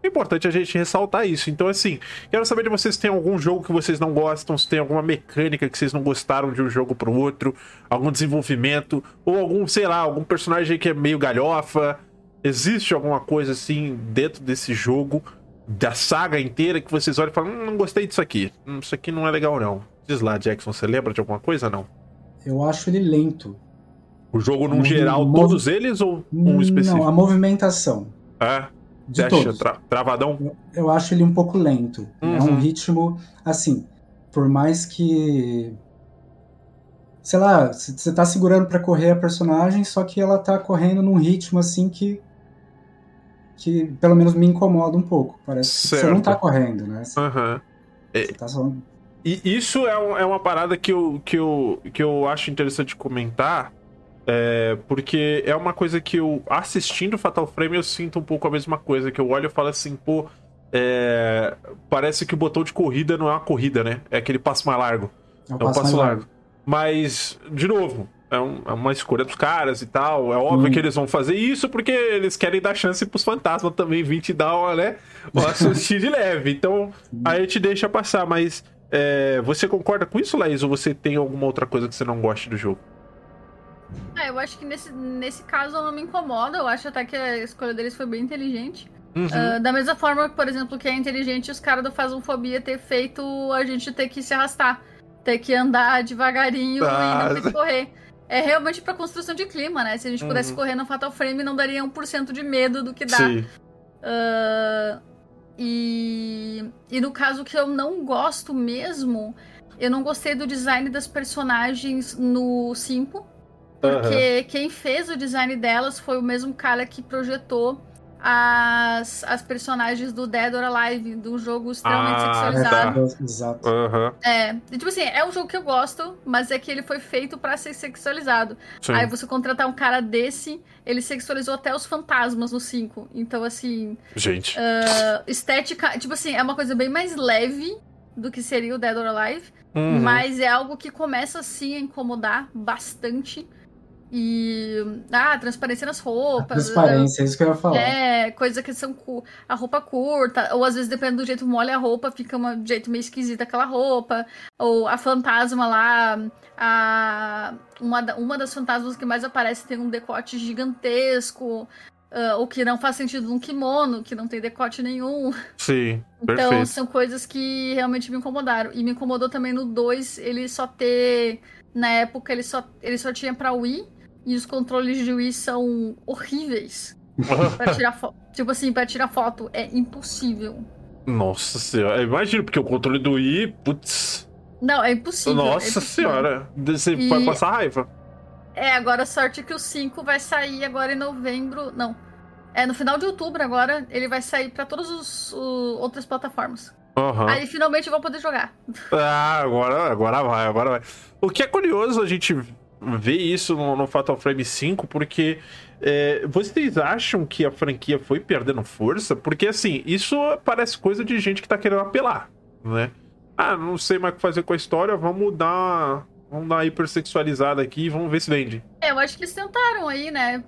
É importante a gente ressaltar isso. Então, assim, quero saber de vocês se tem algum jogo que vocês não gostam, se tem alguma mecânica que vocês não gostaram de um jogo pro outro, algum desenvolvimento, ou algum, sei lá, algum personagem que é meio galhofa. Existe alguma coisa assim dentro desse jogo da saga inteira que vocês olham e falam: hum, não gostei disso aqui. Hum, isso aqui não é legal, não. Diz lá, Jackson, você lembra de alguma coisa não? Eu acho ele lento. O jogo, no geral, mov... todos eles ou um específico? Não, a movimentação. É? De você todos. Tra travadão? Eu, acho ele um pouco lento. Uhum. É um uhum. ritmo, assim, por mais que. Sei lá, você tá segurando para correr a personagem, só que ela tá correndo num ritmo assim que que pelo menos me incomoda um pouco. Parece certo. que você não tá correndo, né? Uhum. Você tá só... E isso é, um, é uma parada que eu, que, eu, que eu acho interessante comentar, é, porque é uma coisa que eu, assistindo Fatal Frame, eu sinto um pouco a mesma coisa, que eu olho e falo assim, pô, é, parece que o botão de corrida não é uma corrida, né? É aquele passo mais largo. É um É um passo largo. Mas, de novo, é, um- é uma escolha dos caras e tal. É óbvio Hum. que eles vão fazer isso porque eles querem dar chance pros fantasmas também vir te dar uma, né, uma sustinha de leve. Então, a gente deixa passar. Mas é, você concorda com isso, Laís? Ou você tem alguma outra coisa que você não goste do jogo? É, eu acho que nesse, nesse caso não me incomoda. Eu acho até que a escolha deles foi bem inteligente. Uhum. Ah, da mesma forma, por exemplo, que é inteligente os caras do Phasmophobia ter feito a gente ter que se arrastar. Ter que andar devagarinho e não ter que correr. É realmente pra construção de clima, né? Se a gente pudesse Uhum. correr no Fatal Frame, não daria 1% de medo do que dá. Sim. Ah, e, e no caso que eu não gosto mesmo, eu não gostei do design das personagens no 5. Porque quem fez o design delas foi o mesmo cara que projetou as, as personagens do Dead or Alive, do jogo extremamente Ah, sexualizado. tá. Exato. Aham. É, e, tipo assim, é um jogo que eu gosto, mas é que ele foi feito pra ser sexualizado. Sim. Aí você contratar um cara desse, ele sexualizou até os fantasmas no 5. Então, assim, Gente. uh, estética, tipo assim, é uma coisa bem mais leve do que seria o Dead or Alive. Uhum. Mas é algo que começa sim a incomodar bastante. E. Ah, transparência nas A roupas. transparência, é isso que eu ia falar. É, coisa que são a roupa curta, ou às vezes dependendo do jeito que molha a roupa, fica um jeito meio esquisito aquela roupa, ou a fantasma lá, a uma, uma das fantasmas que mais aparece tem um decote gigantesco, ah, ou que não faz sentido num kimono, que não tem decote nenhum. Sim. Então, Perfeito. são coisas que realmente me incomodaram. E me incomodou também no 2 ele só ter. Na época, ele só, ele só tinha pra Wii. E os controles de Wii são horríveis. Pra tirar foto. Tipo assim, pra tirar foto é impossível. Nossa senhora. Imagina, porque o controle do Wii, putz. Não, é impossível. é Nossa impossível. senhora. Você E- vai passar raiva. É, agora a sorte é que o 5 vai sair agora em novembro. Não. É, no final de outubro agora, ele vai sair pra todas as outras plataformas. Aham. Aí finalmente eu vou poder jogar. Ah, agora, agora vai, agora vai. O que é curioso a gente ver isso no, no Fatal Frame 5, porque é, vocês acham que a franquia foi perdendo força? Porque, assim, isso parece coisa de gente que tá querendo apelar, né? Ah, não sei mais o que fazer com a história, vamos dar, vamos dar uma hipersexualizada aqui e vamos ver se vende. É, eu acho que eles tentaram aí, né?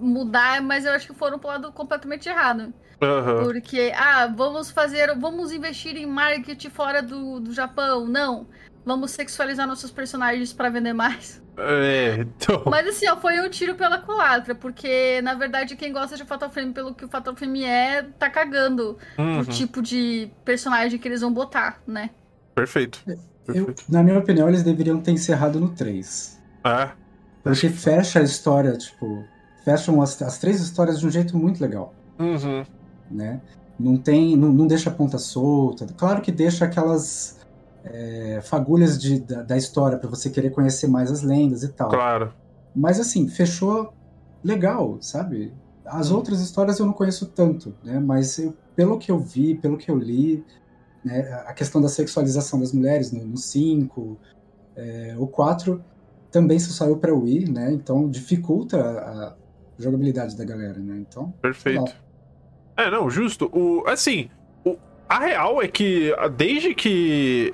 Mudar, mas eu acho que foram pro lado completamente errado. Aham. Porque, ah, vamos fazer. Vamos investir em marketing fora do, do Japão. Não. Vamos sexualizar nossos personagens pra vender mais. É, então. Mas assim, ó, foi um tiro pela culatra, porque na verdade quem gosta de Fatal Frame pelo que o Fatal Frame é, tá cagando Uhum, pro tipo de personagem que eles vão botar, né? Perfeito. Eu, perfeito. na minha opinião, eles deveriam ter encerrado no 3. É, Porque fecha a história, tipo, fecham as, as três histórias de um jeito muito legal, uhum, né? Não tem, não, não deixa a ponta solta. Claro que deixa aquelas é, fagulhas de, da, da história pra você querer conhecer mais as lendas e tal. claro. Mas assim, fechou legal, sabe? As outras histórias eu não conheço tanto, né? Mas eu- pelo que eu vi, pelo que eu li, né, a questão da sexualização das mulheres no 5, o 4 também só saiu para Wii, né? Então dificulta a jogabilidade da galera, né? Então, Perfeito. É, não, justo. O, assim, o, a real é que desde que.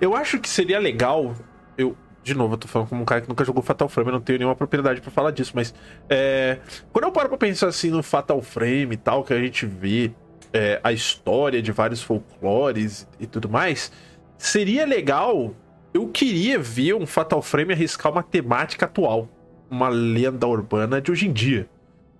Eu acho que seria legal. Eu, de novo, eu tô falando como um cara que nunca jogou Fatal Frame, eu não tenho nenhuma propriedade pra falar disso, mas. é, quando eu paro pra pensar assim no Fatal Frame e tal, que a gente vê é, a história de vários folclores e tudo mais, seria legal. Eu queria ver um Fatal Frame arriscar uma temática atual. Uma lenda urbana de hoje em dia.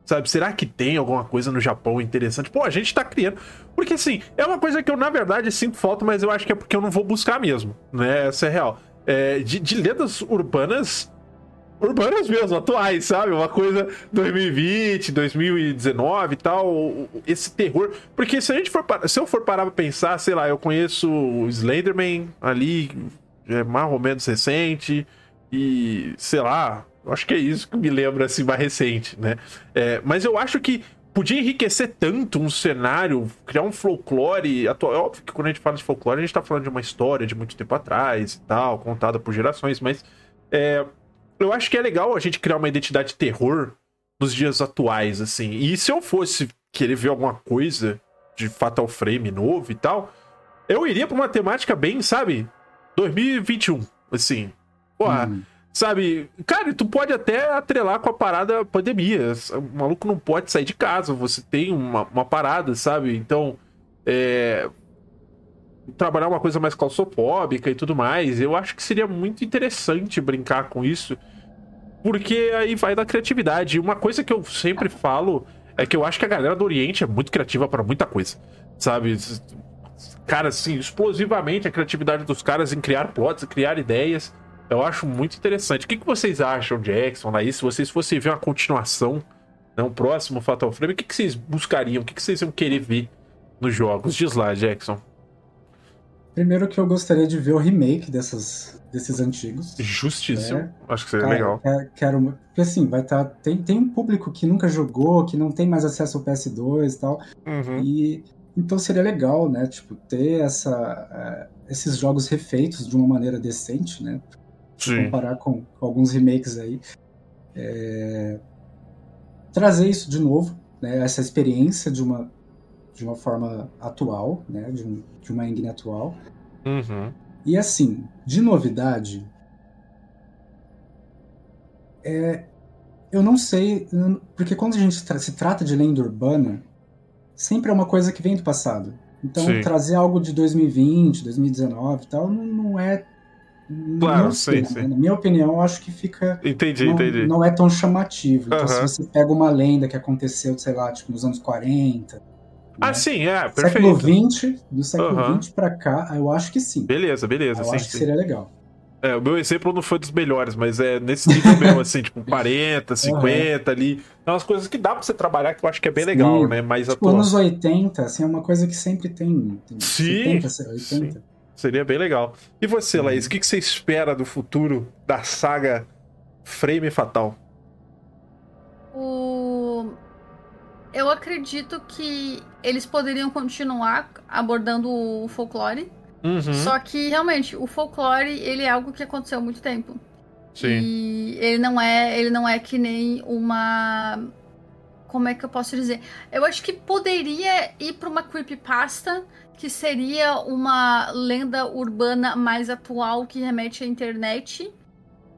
Sabe, será que tem alguma coisa no Japão interessante? Pô, a gente tá criando. Porque assim, é uma coisa que eu, na verdade, sinto falta, mas eu acho que é porque eu não vou buscar mesmo, né? Essa é real. É, de, de lendas urbanas. Urbanas mesmo, atuais, sabe? Uma coisa 2020, 2019 e tal. Esse terror. Porque se a gente for. Se eu for parar pra pensar, sei lá, eu conheço o Slenderman ali, é mais ou menos recente. E, sei lá, eu acho que é isso que me lembra assim mais recente, né? É, mas eu acho que podia enriquecer tanto um cenário, criar um folclore atual. É óbvio que quando a gente fala de folclore, a gente tá falando de uma história de muito tempo atrás e tal, contada por gerações, mas é, eu acho que é legal a gente criar uma identidade de terror nos dias atuais, assim. E se eu fosse querer ver alguma coisa de Fatal Frame novo e tal, eu iria pra uma temática bem, sabe? 2021, assim. Porra, hum. Sabe? Cara, tu pode até atrelar com a parada pandemia. O maluco não pode sair de casa, você tem uma, uma parada, sabe? Então, é. Trabalhar uma coisa mais claustrofóbica e tudo mais. Eu acho que seria muito interessante brincar com isso. Porque aí vai da criatividade. Uma coisa que eu sempre falo é que eu acho que a galera do Oriente é muito criativa para muita coisa. Sabe? cara, assim, explosivamente a criatividade dos caras em criar plots, criar ideias. Eu acho muito interessante. O que, que vocês acham, Jackson, aí? Se vocês fossem ver uma continuação, né, um próximo Fatal Frame, o que, que vocês buscariam? O que, que vocês iam querer ver nos jogos? Diz lá, Jackson. Primeiro que eu gostaria de ver o remake dessas, desses antigos. Justíssimo. Né? Acho que seria Cara, legal. Quero, quero, porque assim, vai estar. Tá, tem, tem um público que nunca jogou, que não tem mais acesso ao PS2 e tal. Uhum. E então seria legal, né? Tipo, ter essa, uh, esses jogos refeitos de uma maneira decente, né? Sim. Comparar com, com alguns remakes aí. É... Trazer isso de novo, né? Essa experiência de uma, de uma forma atual, né? De, um, de uma engine atual. Uhum. E assim, de novidade, é, eu não sei, porque quando a gente se trata de lenda urbana, sempre é uma coisa que vem do passado. Então, Sim. trazer algo de 2020, 2019 e tal, não, não é. Claro, sei, sim, né? sim. Na minha opinião, eu acho que fica. Entendi, não, entendi. Não é tão chamativo. Então, se você pega uma lenda que aconteceu, sei lá, tipo, nos anos 40. Ah, né? sim, é, perfeito. Século 20, do século uhum. 20 pra cá, eu acho que sim. Beleza, beleza. Eu sim, acho sim. que seria legal. É, o meu exemplo não foi dos melhores, mas é nesse nível mesmo, assim, tipo, 40, 50 uhum. ali. É umas coisas que dá pra você trabalhar que eu acho que é bem Sim. legal, né? Mais tipo, atual. anos 80, assim, é uma coisa que sempre tem. tem Sim. 70, 80. Sim. Seria bem legal. E você, uhum. Laís, o que, que você espera do futuro da saga Frame Fatal? O... Eu acredito que eles poderiam continuar abordando o folclore Uhum. Só que, realmente, o folclore, ele é algo que aconteceu há muito tempo. Sim. E ele não é, ele não é que nem uma como é que eu posso dizer? Eu acho que poderia ir para uma creepypasta que seria uma lenda urbana mais atual que remete à internet.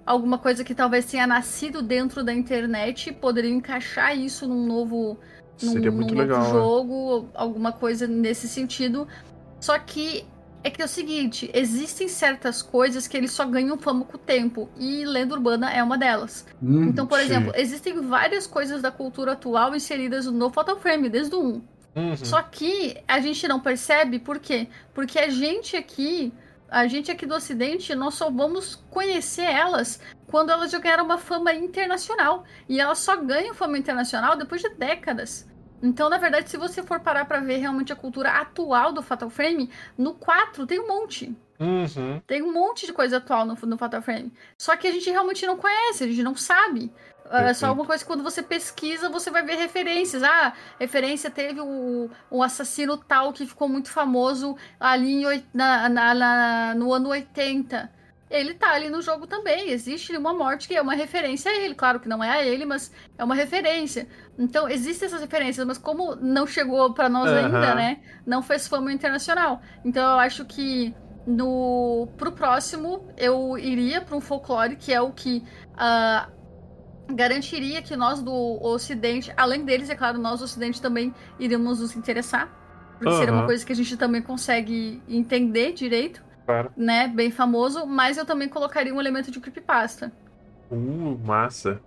Alguma coisa que talvez tenha nascido dentro da internet, poderia encaixar isso num novo, num, Seria muito num legal, novo jogo, né? alguma coisa nesse sentido. Só que é que é o seguinte, existem certas coisas que eles só ganham fama com o tempo, e lenda urbana é uma delas. Hum, então, por sim. exemplo, existem várias coisas da cultura atual inseridas no Fatal Frame, desde o 1. Uhum. Só que a gente não percebe por quê? Porque a gente aqui, a gente aqui do Ocidente, nós só vamos conhecer elas quando elas já ganharam uma fama internacional. E elas só ganham fama internacional depois de décadas. Então, na verdade, se você for parar pra ver realmente a cultura atual do Fatal Frame, no 4 tem um monte. Uhum. Tem um monte de coisa atual no, no Fatal Frame. Só que a gente realmente não conhece, a gente não sabe. É só uma coisa que quando você pesquisa, você vai ver referências. Ah, referência teve o, o assassino tal que ficou muito famoso ali em, na, na, na, no ano 80 ele tá ali no jogo também. Existe uma morte que é uma referência a ele. Claro que não é a ele, mas é uma referência. Então, existem essas referências, mas como não chegou para nós uhum. ainda, né? Não fez fama internacional. Então, eu acho que no pro próximo eu iria para um folclore que é o que uh, garantiria que nós do Ocidente, além deles, é claro, nós do Ocidente também iríamos nos interessar. Porque uhum. seria uma coisa que a gente também consegue entender direito claro. né, bem famoso, mas eu também colocaria um elemento de creepypasta. Uh, massa.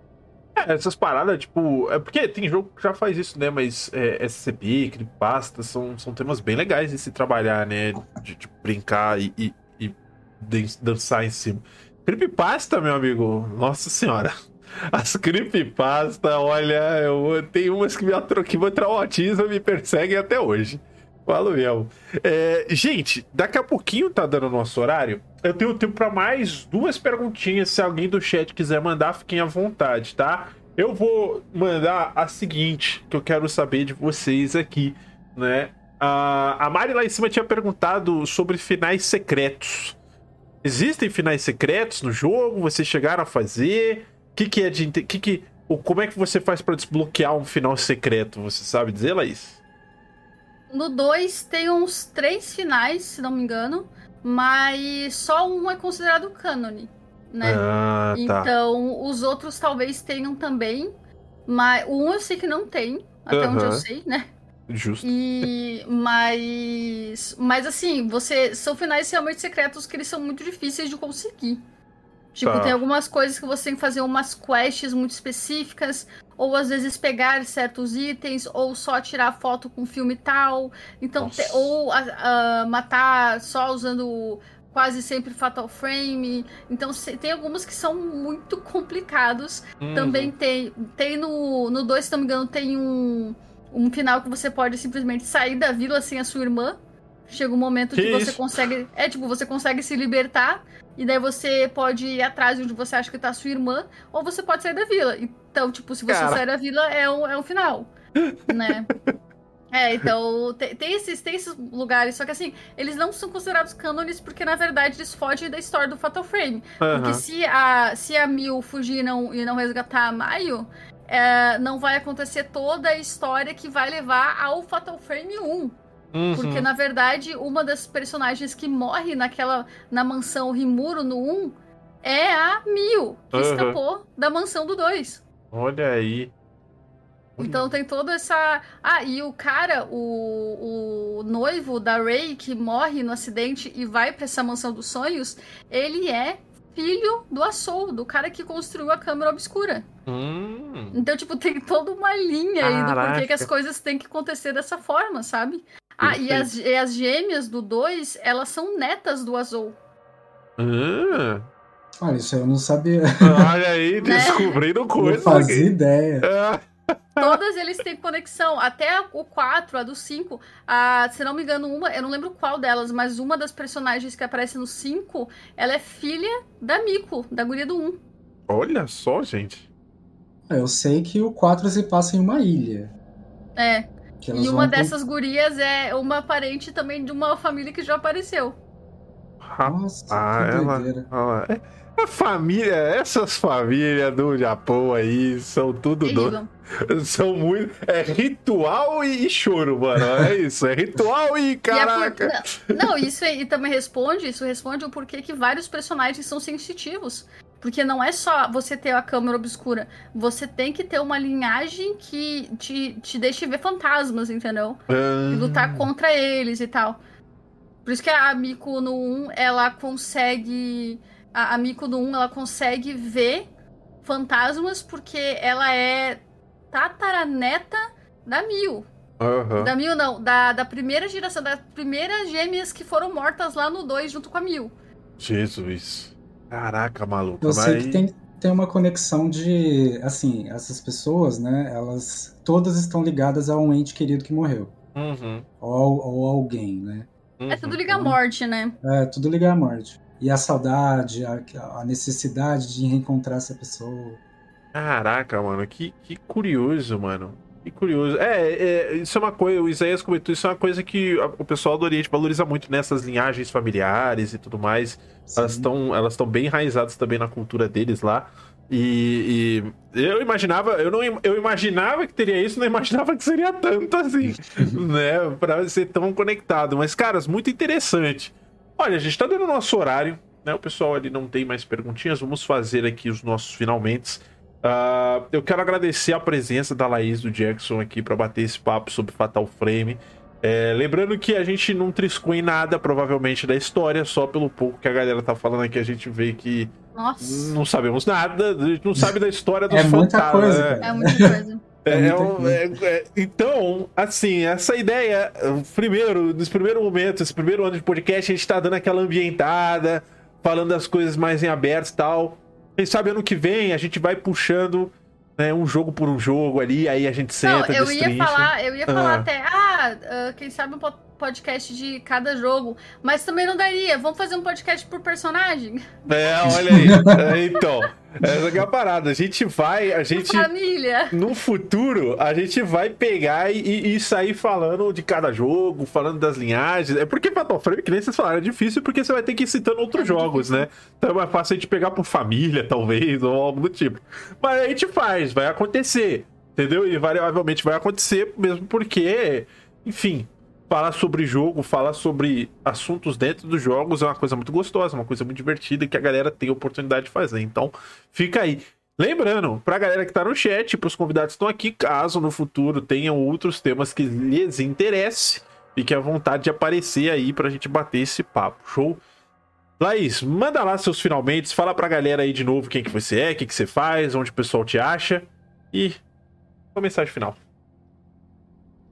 É, essas paradas, tipo. É porque tem jogo que já faz isso, né? Mas é, SCP, creepypasta, são, são temas bem legais de se trabalhar, né? De, de brincar e, e, e, dançar em cima. Creepypasta, meu amigo, nossa senhora. As creepypasta, olha, eu tenho umas que me, que me traumatizam e me perseguem até hoje. Falo mesmo. É, gente, daqui a pouquinho tá dando nosso horário. Eu tenho tempo para mais duas perguntinhas. Se alguém do chat quiser mandar, fiquem à vontade, tá? Eu vou mandar a seguinte, que eu quero saber de vocês aqui, né? A Mari lá em cima tinha perguntado sobre finais secretos. Existem finais secretos no jogo? Vocês chegaram a fazer? O que, que é de. Que que, como é que você faz para desbloquear um final secreto? Você sabe dizer, Laís? No 2 tem uns três finais, se não me engano, mas só um é considerado cânone, né? Ah, tá. Então, os outros talvez tenham também, mas o 1 um eu sei que não tem, até onde eu sei, né? Justo. E mas mas assim, você são finais realmente secretos que eles são muito difíceis de conseguir. Tipo, Tá. tem algumas coisas que você tem que fazer umas quests muito específicas, ou às vezes pegar certos itens, ou só tirar foto com filme tal. Então, te- ou a- a matar só usando quase sempre Fatal Frame. Então, se- tem alguns que são muito complicados. Uhum. Também tem. Tem no 2, no dois, se não me engano, tem um, um final que você pode simplesmente sair da vila sem a sua irmã. Chega um momento Que que, você isso? consegue. É tipo, você consegue se libertar. E daí você pode ir atrás de onde você acha que tá a sua irmã. Ou você pode sair da vila. Então, tipo, se você Cara. sair da vila, é um, é um final. né? É, então tem, tem esses, tem esses lugares, só que assim, eles não são considerados cânones porque na verdade eles fogem da história do Fatal Frame. Porque Aham. se a, se a Mil fugir e não, e não resgatar a Maio, é, não vai acontecer toda a história que vai levar ao Fatal Frame 1. Uhum. Porque, na verdade, uma das personagens que morre naquela na mansão Rimuro no 1 é a Mil, que Aham. escapou da mansão do 2. Olha aí. Então tem toda essa. Ah, e o cara, o, o noivo da Ray, que morre no acidente e vai pra essa mansão dos sonhos, ele é filho do Assol, do cara que construiu a câmera obscura. Hum. Então, tipo, tem toda uma linha aí do porquê Caraca. que as coisas têm que acontecer dessa forma, sabe? Ah, e as, e as gêmeas do 2, elas são netas do Azul. Ah. Olha, isso eu não sabia. Olha aí, Né? descobrindo Não coisas fazia aqui. ideia. Ah, Todas eles têm conexão. Até o 4, a do 5. A, se não me engano, uma, eu não lembro qual delas, mas uma das personagens que aparece no 5, ela é filha da Miko, da guria do 1. olha só, gente. Eu sei que o 4 se passa em uma ilha. É. E uma dessas gurias é uma parente também de uma família que já apareceu. Nossa, Ah, que ela. doideira. Ah, é- A família, essas famílias do Japão aí são tudo doido. São muito. É ritual e, e choro, mano. É isso. É ritual e E a por- caraca. Não, não, isso aí também responde, isso responde o porquê que vários personagens são sensitivos. Porque não é só você ter a câmera obscura, você tem que ter uma linhagem que te, te deixe ver fantasmas, entendeu? E lutar contra eles e tal. Por isso que a Miko no 1, ela consegue. A, a Miko no 1, ela consegue ver fantasmas porque ela é tataraneta da Mil. Aham. Da Mil não, da, da primeira geração, das primeiras gêmeas que foram mortas lá no 2 junto com a Mil. Jesus. Caraca, maluco. Eu sei que tem, tem uma conexão de. Assim, essas pessoas, né? Elas todas estão ligadas a um ente querido que morreu. Uhum, Ou, ou alguém, né? É tudo uhum. liga à morte, né? É, tudo liga à morte. E a saudade, a, a necessidade de reencontrar essa pessoa. Caraca, mano, que, que curioso, mano. Que curioso. É, é, isso é uma coisa, o Isaías comentou, isso é uma coisa que a- o pessoal do Oriente valoriza muito nessas linhagens familiares e tudo mais. Elas Sim. estão elas estão bem enraizadas também na cultura deles lá. E, e eu imaginava, eu não eu imaginava que teria isso, não imaginava que seria tanto assim, né, Pra ser tão conectado. Mas caras, muito interessante. Olha, a gente tá dando nosso horário, né? O pessoal ali não tem mais perguntinhas, vamos fazer aqui os nossos finalmente. Ah, eu quero agradecer a presença da Laís do Jackson aqui para bater esse papo sobre Fatal Frame. É, lembrando que a gente não triscou em nada, provavelmente, da história, só pelo pouco que a galera tá falando aqui, a gente vê que Nossa, não sabemos nada, a gente não sabe da história dos É fantasmas. coisa, né? é muita coisa. É, É muita um- coisa. é- é- então, assim, essa ideia, primeiro, nesse primeiro momento, esse primeiro ano de podcast, a gente tá dando aquela ambientada, falando das coisas mais em aberto e tal. Quem sabe ano que vem a gente vai puxando né, um jogo por um jogo ali, aí a gente Não, senta, eu ia falar, eu ia falar Ah. até, ah, ah, quem sabe um podcast de cada jogo, mas também não daria. Vamos fazer um podcast por personagem? É, olha aí. É, então, essa é a parada. A gente vai, a gente... Família. no futuro, a gente vai pegar e, e sair falando de cada jogo, falando das linhagens. É porque Fatal Frame, que nem vocês falaram, é difícil porque você vai ter que ir citando outros É jogos, difícil. né? Então é mais fácil a gente pegar por família, talvez, ou algo do tipo. Mas a gente faz, vai acontecer, entendeu? E variavelmente vai acontecer, mesmo porque, enfim, falar sobre jogo, falar sobre assuntos dentro dos jogos é uma coisa muito gostosa, uma coisa muito divertida que a galera tem a oportunidade de fazer. Então, fica aí. Lembrando, pra galera que tá no chat, pros convidados que estão aqui, caso no futuro tenham outros temas que lhes interesse, fique à vontade de aparecer aí pra gente bater esse papo. Show? Laís, manda lá seus finalmente, fala pra galera aí de novo quem que você é, o que, que você faz, onde o pessoal te acha e a mensagem final.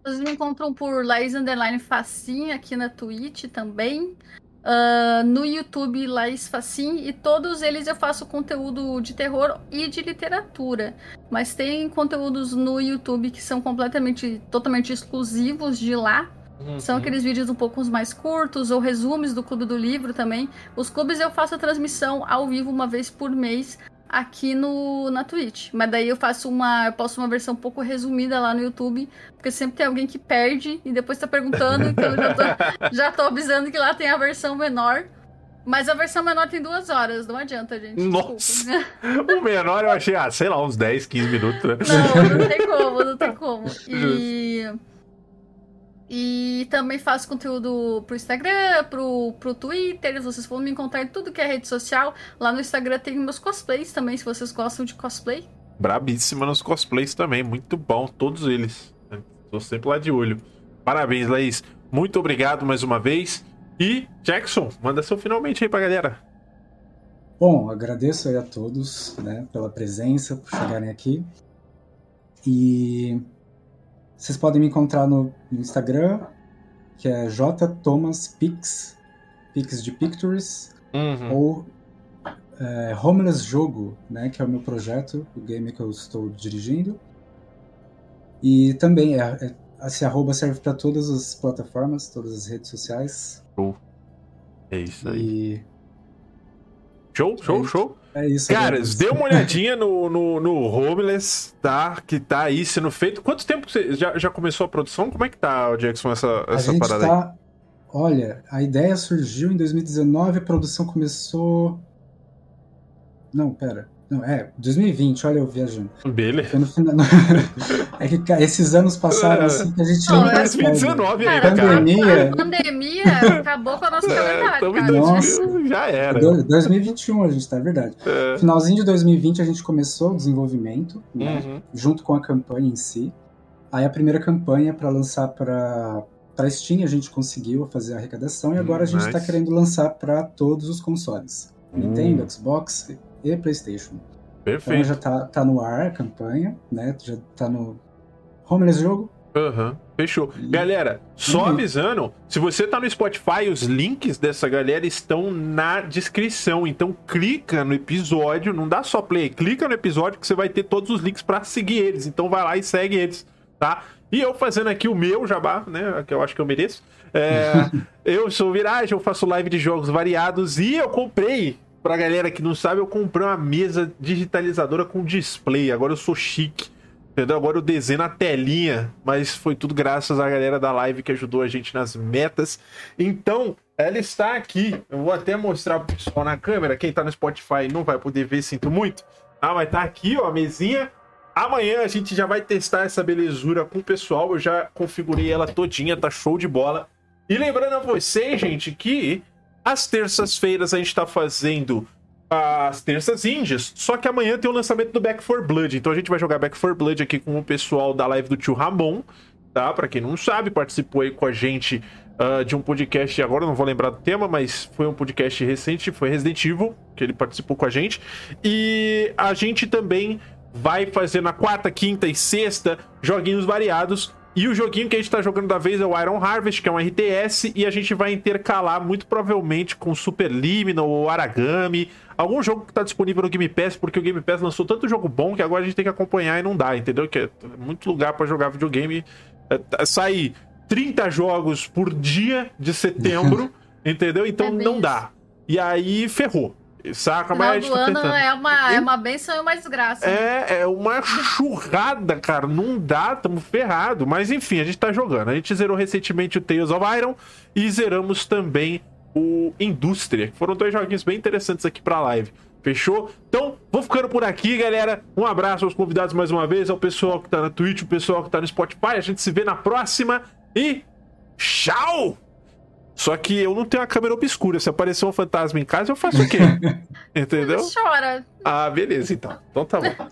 Vocês me encontram por Laís Underline Facinha aqui na Twitch também. Uh, no YouTube, Laís Facim, e todos eles eu faço conteúdo de terror e de literatura. Mas tem conteúdos no YouTube que são completamente, totalmente exclusivos de lá. Uhum. São aqueles vídeos um pouco mais curtos ou resumos do Clube do Livro também. Os clubes eu faço a transmissão ao vivo uma vez por mês aqui no na Twitch. Mas daí eu faço uma, eu posto uma versão um pouco resumida lá no YouTube, porque sempre tem alguém que perde e depois tá perguntando, então eu já tô, já tô avisando que lá tem a versão menor. Mas a versão menor tem duas horas, não adianta, gente. Nossa! o menor eu achei, ah, sei lá, uns 10, 15 minutos. Né? Não, não tem como, não tem como. E. E também faço conteúdo pro Instagram, pro, pro Twitter. Vocês vão me encontrar em tudo que é rede social. Lá no Instagram tem meus cosplays também, se vocês gostam de cosplay. Brabíssima nos cosplays também, muito bom, todos eles. Tô sempre lá de olho. Parabéns, Laís. Muito obrigado mais uma vez. E, Jackson, manda seu finalmente aí pra galera. Bom, agradeço aí a todos, né, pela presença, por chegarem aqui. E vocês podem me encontrar no, Instagram, que é jthomaspix, pix de pictures, uhum. ou é, Homeless Jogo, né, que é o meu projeto, o game que eu estou dirigindo. E também é, é esse arroba serve para todas as plataformas, todas as redes sociais. Show. É isso aí. E... Show, show, é show. É isso. Caras, dê uma olhadinha no, no, no Homeless, tá? Que tá aí sendo feito. Quanto tempo você já, já começou a produção? Como é que tá, Jackson, essa, essa a parada tá... aí? Olha, a ideia surgiu em 2019, a produção começou. Não, pera. Não, é, 2020, olha eu viajando. Beleza. Foi no final... é que esses anos passaram assim que a gente não, não 2019 é ainda, pandemia... A pandemia acabou com a nossa calendário, é, cara. Nossa, já era. 2021 a gente tá, é verdade. É. Finalzinho de 2020 a gente começou o desenvolvimento, né, uhum. junto com a campanha em si. Aí a primeira campanha para lançar para para Steam a gente conseguiu fazer a arrecadação e agora a gente está querendo lançar para todos os consoles. Nintendo, hum. Xbox, e PlayStation. Perfeito. Então já tá, tá no ar a campanha, né? Já tá no Homeless Jogo. Aham, uhum, fechou. Galera, só uhum. avisando, se você tá no Spotify, os links dessa galera estão na descrição. Então clica no episódio, não dá só play, clica no episódio que você vai ter todos os links para seguir eles. Então vai lá e segue eles, tá? E eu fazendo aqui o meu jabá, né? Que eu acho que eu mereço. É, eu sou Viragem, eu faço live de jogos variados e eu comprei Pra galera que não sabe, eu comprei uma mesa digitalizadora com display. Agora eu sou chique. Entendeu? Agora eu desenho na telinha. Mas foi tudo graças à galera da live que ajudou a gente nas metas. Então, ela está aqui. Eu vou até mostrar pro pessoal na câmera. Quem tá no Spotify não vai poder ver, sinto muito. Ah, mas tá aqui, ó, a mesinha. Amanhã a gente já vai testar essa belezura com o pessoal. Eu já configurei ela todinha, tá show de bola. E lembrando a vocês, gente, que às terças-feiras a gente tá fazendo as terças índias, só que amanhã tem o lançamento do Back 4 Blood. Então a gente vai jogar Back 4 Blood aqui com o pessoal da live do tio Ramon, tá? Pra quem não sabe, participou aí com a gente uh, de um podcast, agora não vou lembrar do tema, mas foi um podcast recente, foi Resident Evil, que ele participou com a gente. E a gente também vai fazer na quarta, quinta e sexta joguinhos variados e o joguinho que a gente tá jogando da vez é o Iron Harvest, que é um RTS, e a gente vai intercalar muito provavelmente com Super Liminal ou Aragami, algum jogo que tá disponível no Game Pass, porque o Game Pass lançou tanto jogo bom que agora a gente tem que acompanhar e não dá, entendeu? Que é muito lugar para jogar videogame. É, é sai 30 jogos por dia de setembro, entendeu? Então é não dá. E aí ferrou. Saca? Final Mas do tá ano tentando. é uma, é uma benção e uma desgraça. É, é uma churrada, cara. Não dá, tamo ferrado. Mas enfim, a gente tá jogando. A gente zerou recentemente o Tales of Iron e zeramos também o Indústria. Foram dois joguinhos bem interessantes aqui pra live. Fechou? Então, vou ficando por aqui, galera. Um abraço aos convidados mais uma vez, ao pessoal que tá na Twitch, o pessoal que tá no Spotify. A gente se vê na próxima e Tchau! Só que eu não tenho a câmera obscura. Se aparecer um fantasma em casa, eu faço o quê? Entendeu? Chora. Ah, beleza, então. Então tá bom.